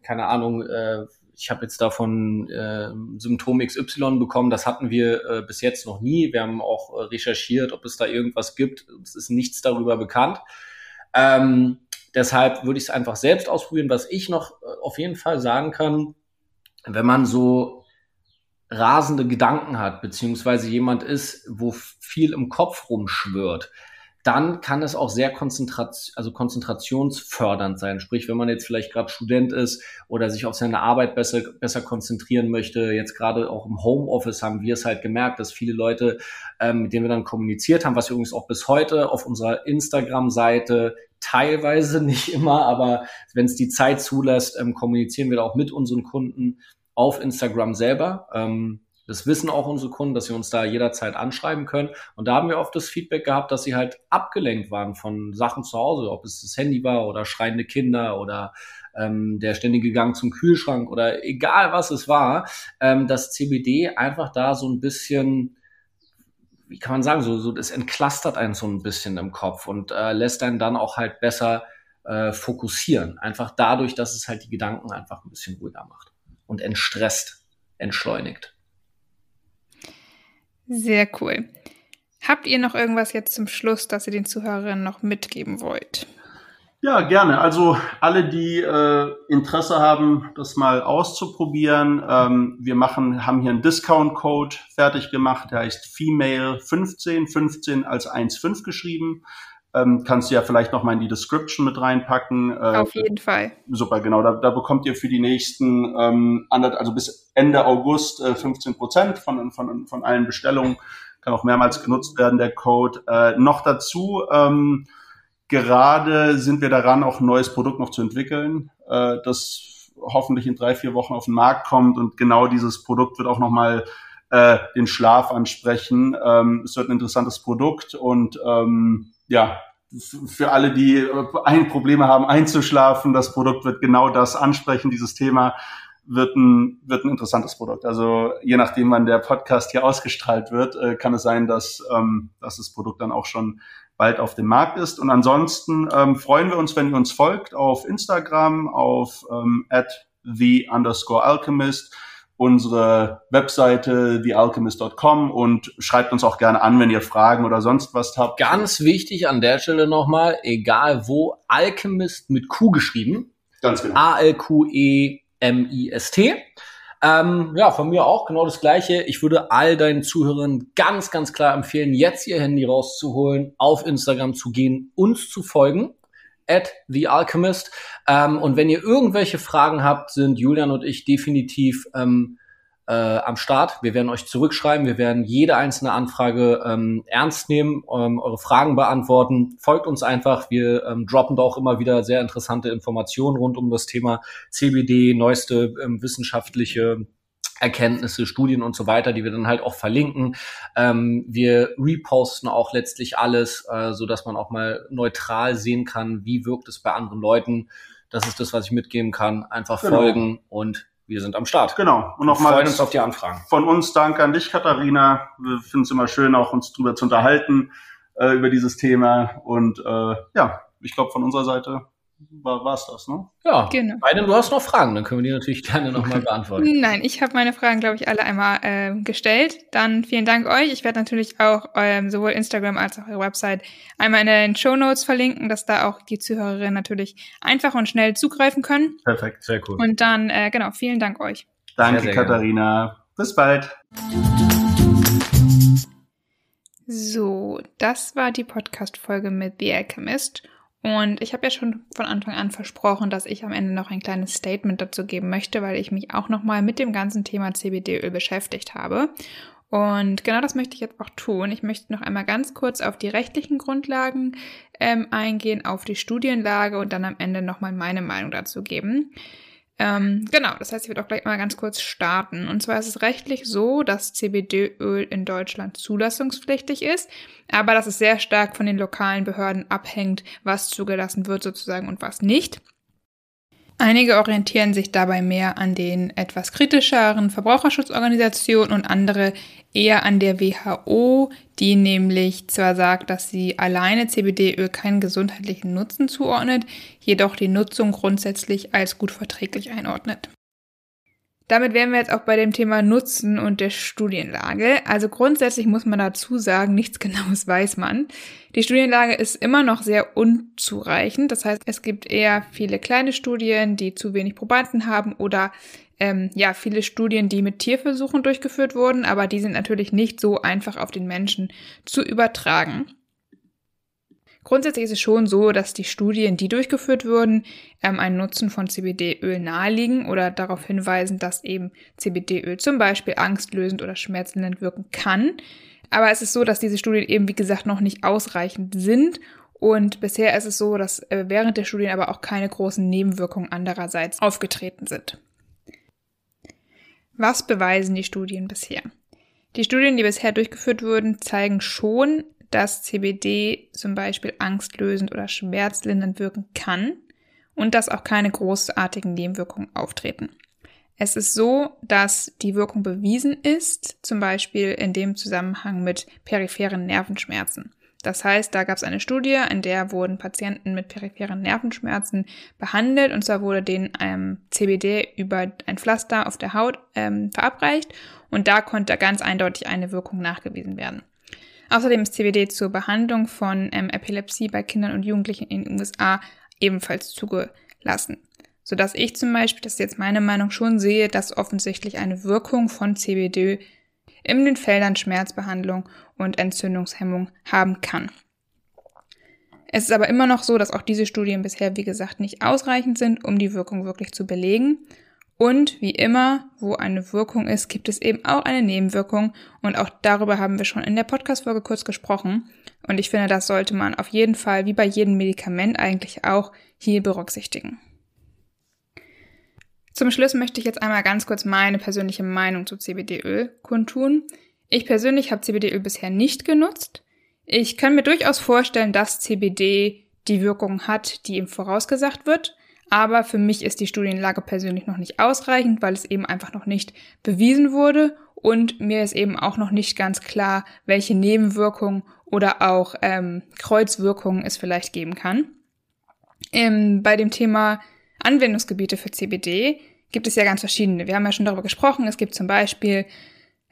keine Ahnung, äh, ich habe jetzt davon äh, Symptom XY bekommen, das hatten wir äh, bis jetzt noch nie. Wir haben auch äh, recherchiert, ob es da irgendwas gibt. Es ist nichts darüber bekannt. Ähm, deshalb würde ich es einfach selbst ausprobieren. Was ich noch äh, auf jeden Fall sagen kann, wenn man so rasende Gedanken hat, beziehungsweise jemand ist, wo viel im Kopf rumschwirrt, dann kann es auch sehr konzentrat also konzentrationsfördernd sein. Sprich, wenn man jetzt vielleicht gerade Student ist oder sich auf seine Arbeit besser, besser konzentrieren möchte, jetzt gerade auch im Homeoffice haben wir es halt gemerkt, dass viele Leute, ähm, mit denen wir dann kommuniziert haben, was wir übrigens auch bis heute auf unserer Instagram-Seite teilweise, (laughs) nicht immer, aber wenn es die Zeit zulässt, ähm, kommunizieren wir da auch mit unseren Kunden auf Instagram selber. Ähm, das wissen auch unsere Kunden, dass sie uns da jederzeit anschreiben können. Und da haben wir oft das Feedback gehabt, dass sie halt abgelenkt waren von Sachen zu Hause, ob es das Handy war oder schreiende Kinder oder ähm, der ständige Gang zum Kühlschrank oder egal was es war, ähm, dass CBD einfach da so ein bisschen wie kann man sagen, so, so das entklustert einen so ein bisschen im Kopf und äh, lässt einen dann auch halt besser äh, fokussieren. Einfach dadurch, dass es halt die Gedanken einfach ein bisschen ruhiger macht und entstresst, entschleunigt. Sehr cool. Habt ihr noch irgendwas jetzt zum Schluss, das ihr den Zuhörerinnen noch mitgeben wollt? Ja, gerne. Also alle, die äh, Interesse haben, das mal auszuprobieren, ähm, wir machen, haben hier einen Discount-Code fertig gemacht, der heißt Female 15, 15 als 1,5 geschrieben. Ähm, kannst du ja vielleicht noch mal in die Description mit reinpacken. Äh, Auf jeden Fall. Super, genau. Da, da bekommt ihr für die nächsten, ähm, also bis Ende August äh, 15 Prozent von, von, von allen Bestellungen. Kann auch mehrmals genutzt werden, der Code. Äh, noch dazu, ähm, gerade sind wir daran, auch ein neues Produkt noch zu entwickeln, äh, das hoffentlich in drei, vier Wochen auf den Markt kommt. Und genau dieses Produkt wird auch noch mal äh, den Schlaf ansprechen. Ähm, es wird ein interessantes Produkt und ähm, ja, für alle, die äh, ein Probleme haben einzuschlafen, das Produkt wird genau das ansprechen, dieses Thema wird ein, wird ein interessantes Produkt. Also je nachdem, wann der Podcast hier ausgestrahlt wird, äh, kann es sein, dass, ähm, dass das Produkt dann auch schon bald auf dem Markt ist. Und ansonsten ähm, freuen wir uns, wenn ihr uns folgt auf Instagram, auf ähm, at the underscore alchemist unsere Webseite thealchemist.com und schreibt uns auch gerne an, wenn ihr Fragen oder sonst was habt. Ganz wichtig an der Stelle nochmal, egal wo, Alchemist mit Q geschrieben. Ganz genau. A-L-Q-E-M-I-S-T. Ähm, ja, von mir auch genau das Gleiche. Ich würde all deinen Zuhörern ganz, ganz klar empfehlen, jetzt ihr Handy rauszuholen, auf Instagram zu gehen, uns zu folgen at The Alchemist. Ähm, und wenn ihr irgendwelche Fragen habt, sind Julian und ich definitiv ähm, äh, am Start. Wir werden euch zurückschreiben. Wir werden jede einzelne Anfrage ähm, ernst nehmen, ähm, eure Fragen beantworten. Folgt uns einfach. Wir ähm, droppen da auch immer wieder sehr interessante Informationen rund um das Thema CBD, neueste ähm, wissenschaftliche Erkenntnisse, Studien und so weiter, die wir dann halt auch verlinken. Ähm, wir reposten auch letztlich alles, äh, so dass man auch mal neutral sehen kann, wie wirkt es bei anderen Leuten. Das ist das, was ich mitgeben kann. Einfach genau. folgen und wir sind am Start. Genau. Und nochmal. freuen uns auf die Anfragen. Von uns danke an dich, Katharina. Wir finden es immer schön, auch uns drüber zu unterhalten, äh, über dieses Thema. Und äh, ja, ich glaube, von unserer Seite war es das, ne? Ja, genau. Beide, du hast noch Fragen, dann können wir die natürlich gerne nochmal beantworten. Nein, ich habe meine Fragen, glaube ich, alle einmal äh, gestellt. Dann vielen Dank euch. Ich werde natürlich auch ähm, sowohl Instagram als auch eure Website einmal in den Show Notes verlinken, dass da auch die Zuhörerinnen natürlich einfach und schnell zugreifen können. Perfekt, sehr cool. Und dann, äh, genau, vielen Dank euch. Danke, sehr, sehr Katharina. Gerne. Bis bald. So, das war die Podcast-Folge mit The Alchemist. Und ich habe ja schon von Anfang an versprochen, dass ich am Ende noch ein kleines Statement dazu geben möchte, weil ich mich auch nochmal mit dem ganzen Thema CBD-Öl beschäftigt habe. Und genau das möchte ich jetzt auch tun. Ich möchte noch einmal ganz kurz auf die rechtlichen Grundlagen ähm, eingehen, auf die Studienlage und dann am Ende nochmal meine Meinung dazu geben. Ähm, genau, das heißt, ich würde auch gleich mal ganz kurz starten. Und zwar ist es rechtlich so, dass CBD-Öl in Deutschland zulassungspflichtig ist, aber dass es sehr stark von den lokalen Behörden abhängt, was zugelassen wird sozusagen und was nicht. Einige orientieren sich dabei mehr an den etwas kritischeren Verbraucherschutzorganisationen und andere eher an der WHO, die nämlich zwar sagt, dass sie alleine CBD-Öl keinen gesundheitlichen Nutzen zuordnet, jedoch die Nutzung grundsätzlich als gut verträglich einordnet. Damit wären wir jetzt auch bei dem Thema Nutzen und der Studienlage. Also grundsätzlich muss man dazu sagen, nichts (laughs) Genaues weiß man. Die Studienlage ist immer noch sehr unzureichend. Das heißt, es gibt eher viele kleine Studien, die zu wenig Probanden haben oder ähm, ja, viele Studien, die mit Tierversuchen durchgeführt wurden, aber die sind natürlich nicht so einfach auf den Menschen zu übertragen. Grundsätzlich ist es schon so, dass die Studien, die durchgeführt wurden, ähm, einen Nutzen von CBD-Öl naheliegen oder darauf hinweisen, dass eben CBD-Öl zum Beispiel angstlösend oder schmerzlindernd wirken kann. Aber es ist so, dass diese Studien eben, wie gesagt, noch nicht ausreichend sind. Und bisher ist es so, dass äh, während der Studien aber auch keine großen Nebenwirkungen andererseits aufgetreten sind. Was beweisen die Studien bisher? Die Studien, die bisher durchgeführt wurden, zeigen schon, dass CBD zum Beispiel angstlösend oder schmerzlindernd wirken kann und dass auch keine großartigen Nebenwirkungen auftreten. Es ist so, dass die Wirkung bewiesen ist, zum Beispiel in dem Zusammenhang mit peripheren Nervenschmerzen. Das heißt, da gab es eine Studie, in der wurden Patienten mit peripheren Nervenschmerzen behandelt und zwar wurde denen ähm, CBD über ein Pflaster auf der Haut ähm, verabreicht und da konnte ganz eindeutig eine Wirkung nachgewiesen werden. Außerdem ist CBD zur Behandlung von ähm, Epilepsie bei Kindern und Jugendlichen in den USA ebenfalls zugelassen. Sodass ich zum Beispiel, das ist jetzt meine Meinung, schon sehe, dass offensichtlich eine Wirkung von CBD in den Feldern Schmerzbehandlung und Entzündungshemmung haben kann. Es ist aber immer noch so, dass auch diese Studien bisher, wie gesagt, nicht ausreichend sind, um die Wirkung wirklich zu belegen. Und wie immer, wo eine Wirkung ist, gibt es eben auch eine Nebenwirkung. Und auch darüber haben wir schon in der Podcast-Folge kurz gesprochen. Und ich finde, das sollte man auf jeden Fall, wie bei jedem Medikament eigentlich auch, hier berücksichtigen. Zum Schluss möchte ich jetzt einmal ganz kurz meine persönliche Meinung zu CBD-Öl kundtun. Ich persönlich habe CBD-Öl bisher nicht genutzt. Ich kann mir durchaus vorstellen, dass CBD die Wirkung hat, die ihm vorausgesagt wird. Aber für mich ist die Studienlage persönlich noch nicht ausreichend, weil es eben einfach noch nicht bewiesen wurde und mir ist eben auch noch nicht ganz klar, welche Nebenwirkungen oder auch ähm, Kreuzwirkungen es vielleicht geben kann. Ähm, bei dem Thema Anwendungsgebiete für CBD gibt es ja ganz verschiedene. Wir haben ja schon darüber gesprochen. Es gibt zum Beispiel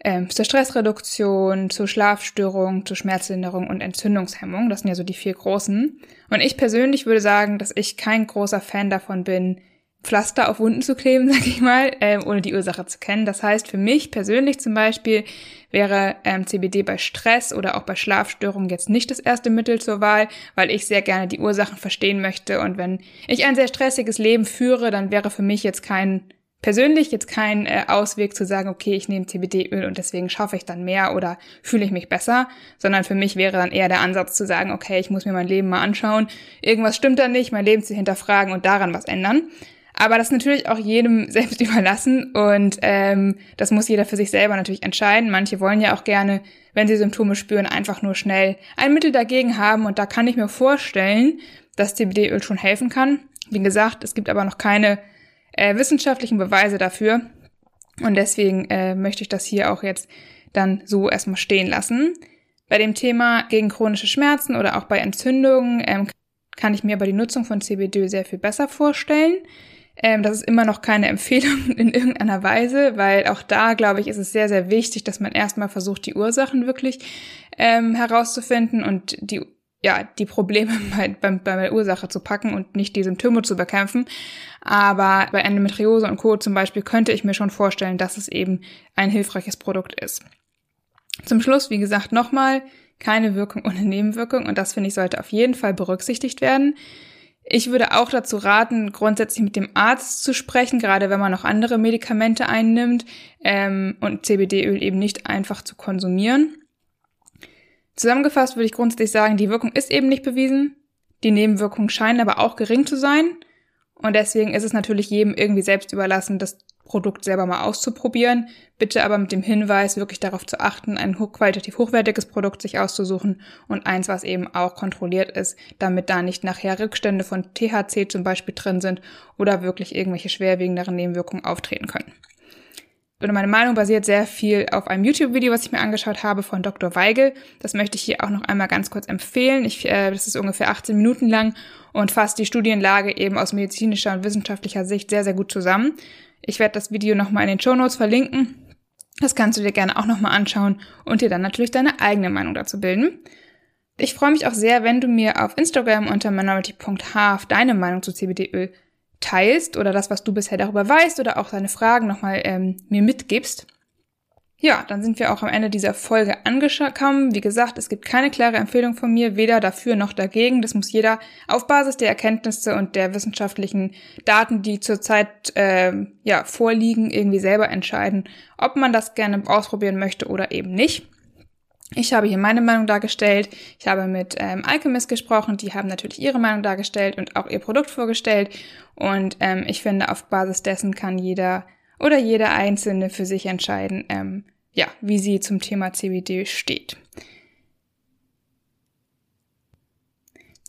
ähm, zur Stressreduktion, zur Schlafstörung, zur Schmerzlinderung und Entzündungshemmung. Das sind ja so die vier großen. Und ich persönlich würde sagen, dass ich kein großer Fan davon bin, Pflaster auf Wunden zu kleben, (laughs) sag ich mal, ähm, ohne die Ursache zu kennen. Das heißt, für mich persönlich zum Beispiel wäre ähm, CBD bei Stress oder auch bei Schlafstörungen jetzt nicht das erste Mittel zur Wahl, weil ich sehr gerne die Ursachen verstehen möchte. Und wenn ich ein sehr stressiges Leben führe, dann wäre für mich jetzt kein persönlich jetzt kein äh, Ausweg zu sagen, okay, ich nehme CBD-Öl und deswegen schaffe ich dann mehr oder fühle ich mich besser, sondern für mich wäre dann eher der Ansatz zu sagen, okay, ich muss mir mein Leben mal anschauen, irgendwas stimmt da nicht, mein Leben zu hinterfragen und daran was ändern. Aber das ist natürlich auch jedem (laughs) selbst überlassen und ähm, das muss jeder für sich selber natürlich entscheiden. Manche wollen ja auch gerne, wenn sie Symptome spüren, einfach nur schnell ein Mittel dagegen haben und da kann ich mir vorstellen, dass CBD-Öl schon helfen kann. Wie gesagt, es gibt aber noch keine äh, wissenschaftlichen Beweise dafür. Und deswegen äh, möchte ich das hier auch jetzt dann so erstmal stehen lassen. Bei dem Thema gegen chronische Schmerzen oder auch bei Entzündungen ähm, kann ich mir aber die Nutzung von CBD sehr viel besser vorstellen. Ähm, das ist immer noch keine (laughs) Empfehlung in irgendeiner Weise, weil auch da, glaube ich, ist es sehr, sehr wichtig, dass man erstmal versucht, die Ursachen wirklich ähm, herauszufinden und die ja, die Probleme (laughs) bei, bei, bei der Ursache zu packen und nicht die Symptome zu bekämpfen. Aber bei Endometriose und Co. zum Beispiel könnte ich mir schon vorstellen, dass es eben ein hilfreiches Produkt ist. Zum Schluss, wie gesagt, nochmal, keine Wirkung ohne Nebenwirkung und das finde ich sollte auf jeden Fall berücksichtigt werden. Ich würde auch dazu raten, grundsätzlich mit dem Arzt zu sprechen, gerade wenn man noch andere Medikamente einnimmt ähm, und CBD-Öl eben nicht einfach zu konsumieren. Zusammengefasst würde ich grundsätzlich sagen, die Wirkung ist eben nicht bewiesen, die Nebenwirkungen scheinen aber auch gering zu sein. Und deswegen ist es natürlich jedem irgendwie selbst überlassen, das Produkt selber mal auszuprobieren. Bitte aber mit dem Hinweis, wirklich darauf zu achten, ein hochqualitativ hochwertiges Produkt sich auszusuchen und eins, was eben auch kontrolliert ist, damit da nicht nachher Rückstände von THC zum Beispiel drin sind oder wirklich irgendwelche schwerwiegenderen Nebenwirkungen auftreten können oder meine Meinung basiert sehr viel auf einem YouTube-Video, was ich mir angeschaut habe von Dr. Weigel. Das möchte ich hier auch noch einmal ganz kurz empfehlen. Ich, äh, das ist ungefähr 18 Minuten lang und fasst die Studienlage eben aus medizinischer und wissenschaftlicher Sicht sehr, sehr gut zusammen. Ich werde das Video nochmal in den Show Notes verlinken. Das kannst du dir gerne auch nochmal anschauen und dir dann natürlich deine eigene Meinung dazu bilden. Ich freue mich auch sehr, wenn du mir auf Instagram unter minority.half deine Meinung zu CBD-Öl teilst oder das, was du bisher darüber weißt oder auch deine Fragen nochmal ähm, mir mitgibst. Ja, dann sind wir auch am Ende dieser Folge angekommen. Wie gesagt, es gibt keine klare Empfehlung von mir, weder dafür noch dagegen. Das muss jeder auf Basis der Erkenntnisse und der wissenschaftlichen Daten, die zurzeit äh, ja, vorliegen, irgendwie selber entscheiden, ob man das gerne ausprobieren möchte oder eben nicht. Ich habe hier meine Meinung dargestellt. Ich habe mit ähm, Alchemist gesprochen. Die haben natürlich ihre Meinung dargestellt und auch ihr Produkt vorgestellt. Und ähm, ich finde, auf Basis dessen kann jeder oder jeder Einzelne für sich entscheiden, ähm, ja, wie sie zum Thema CBD steht.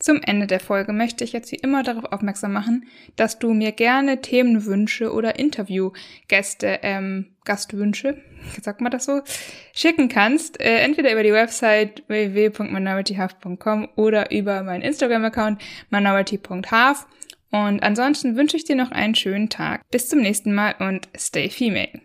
Zum Ende der Folge möchte ich jetzt wie immer darauf aufmerksam machen, dass du mir gerne Themenwünsche oder Interviewgäste, ähm, Gastwünsche, sagt man das so, schicken kannst. Äh, entweder über die Website www.minorityhalf.com oder über meinen Instagram-Account minority.half. Und ansonsten wünsche ich dir noch einen schönen Tag. Bis zum nächsten Mal und stay female.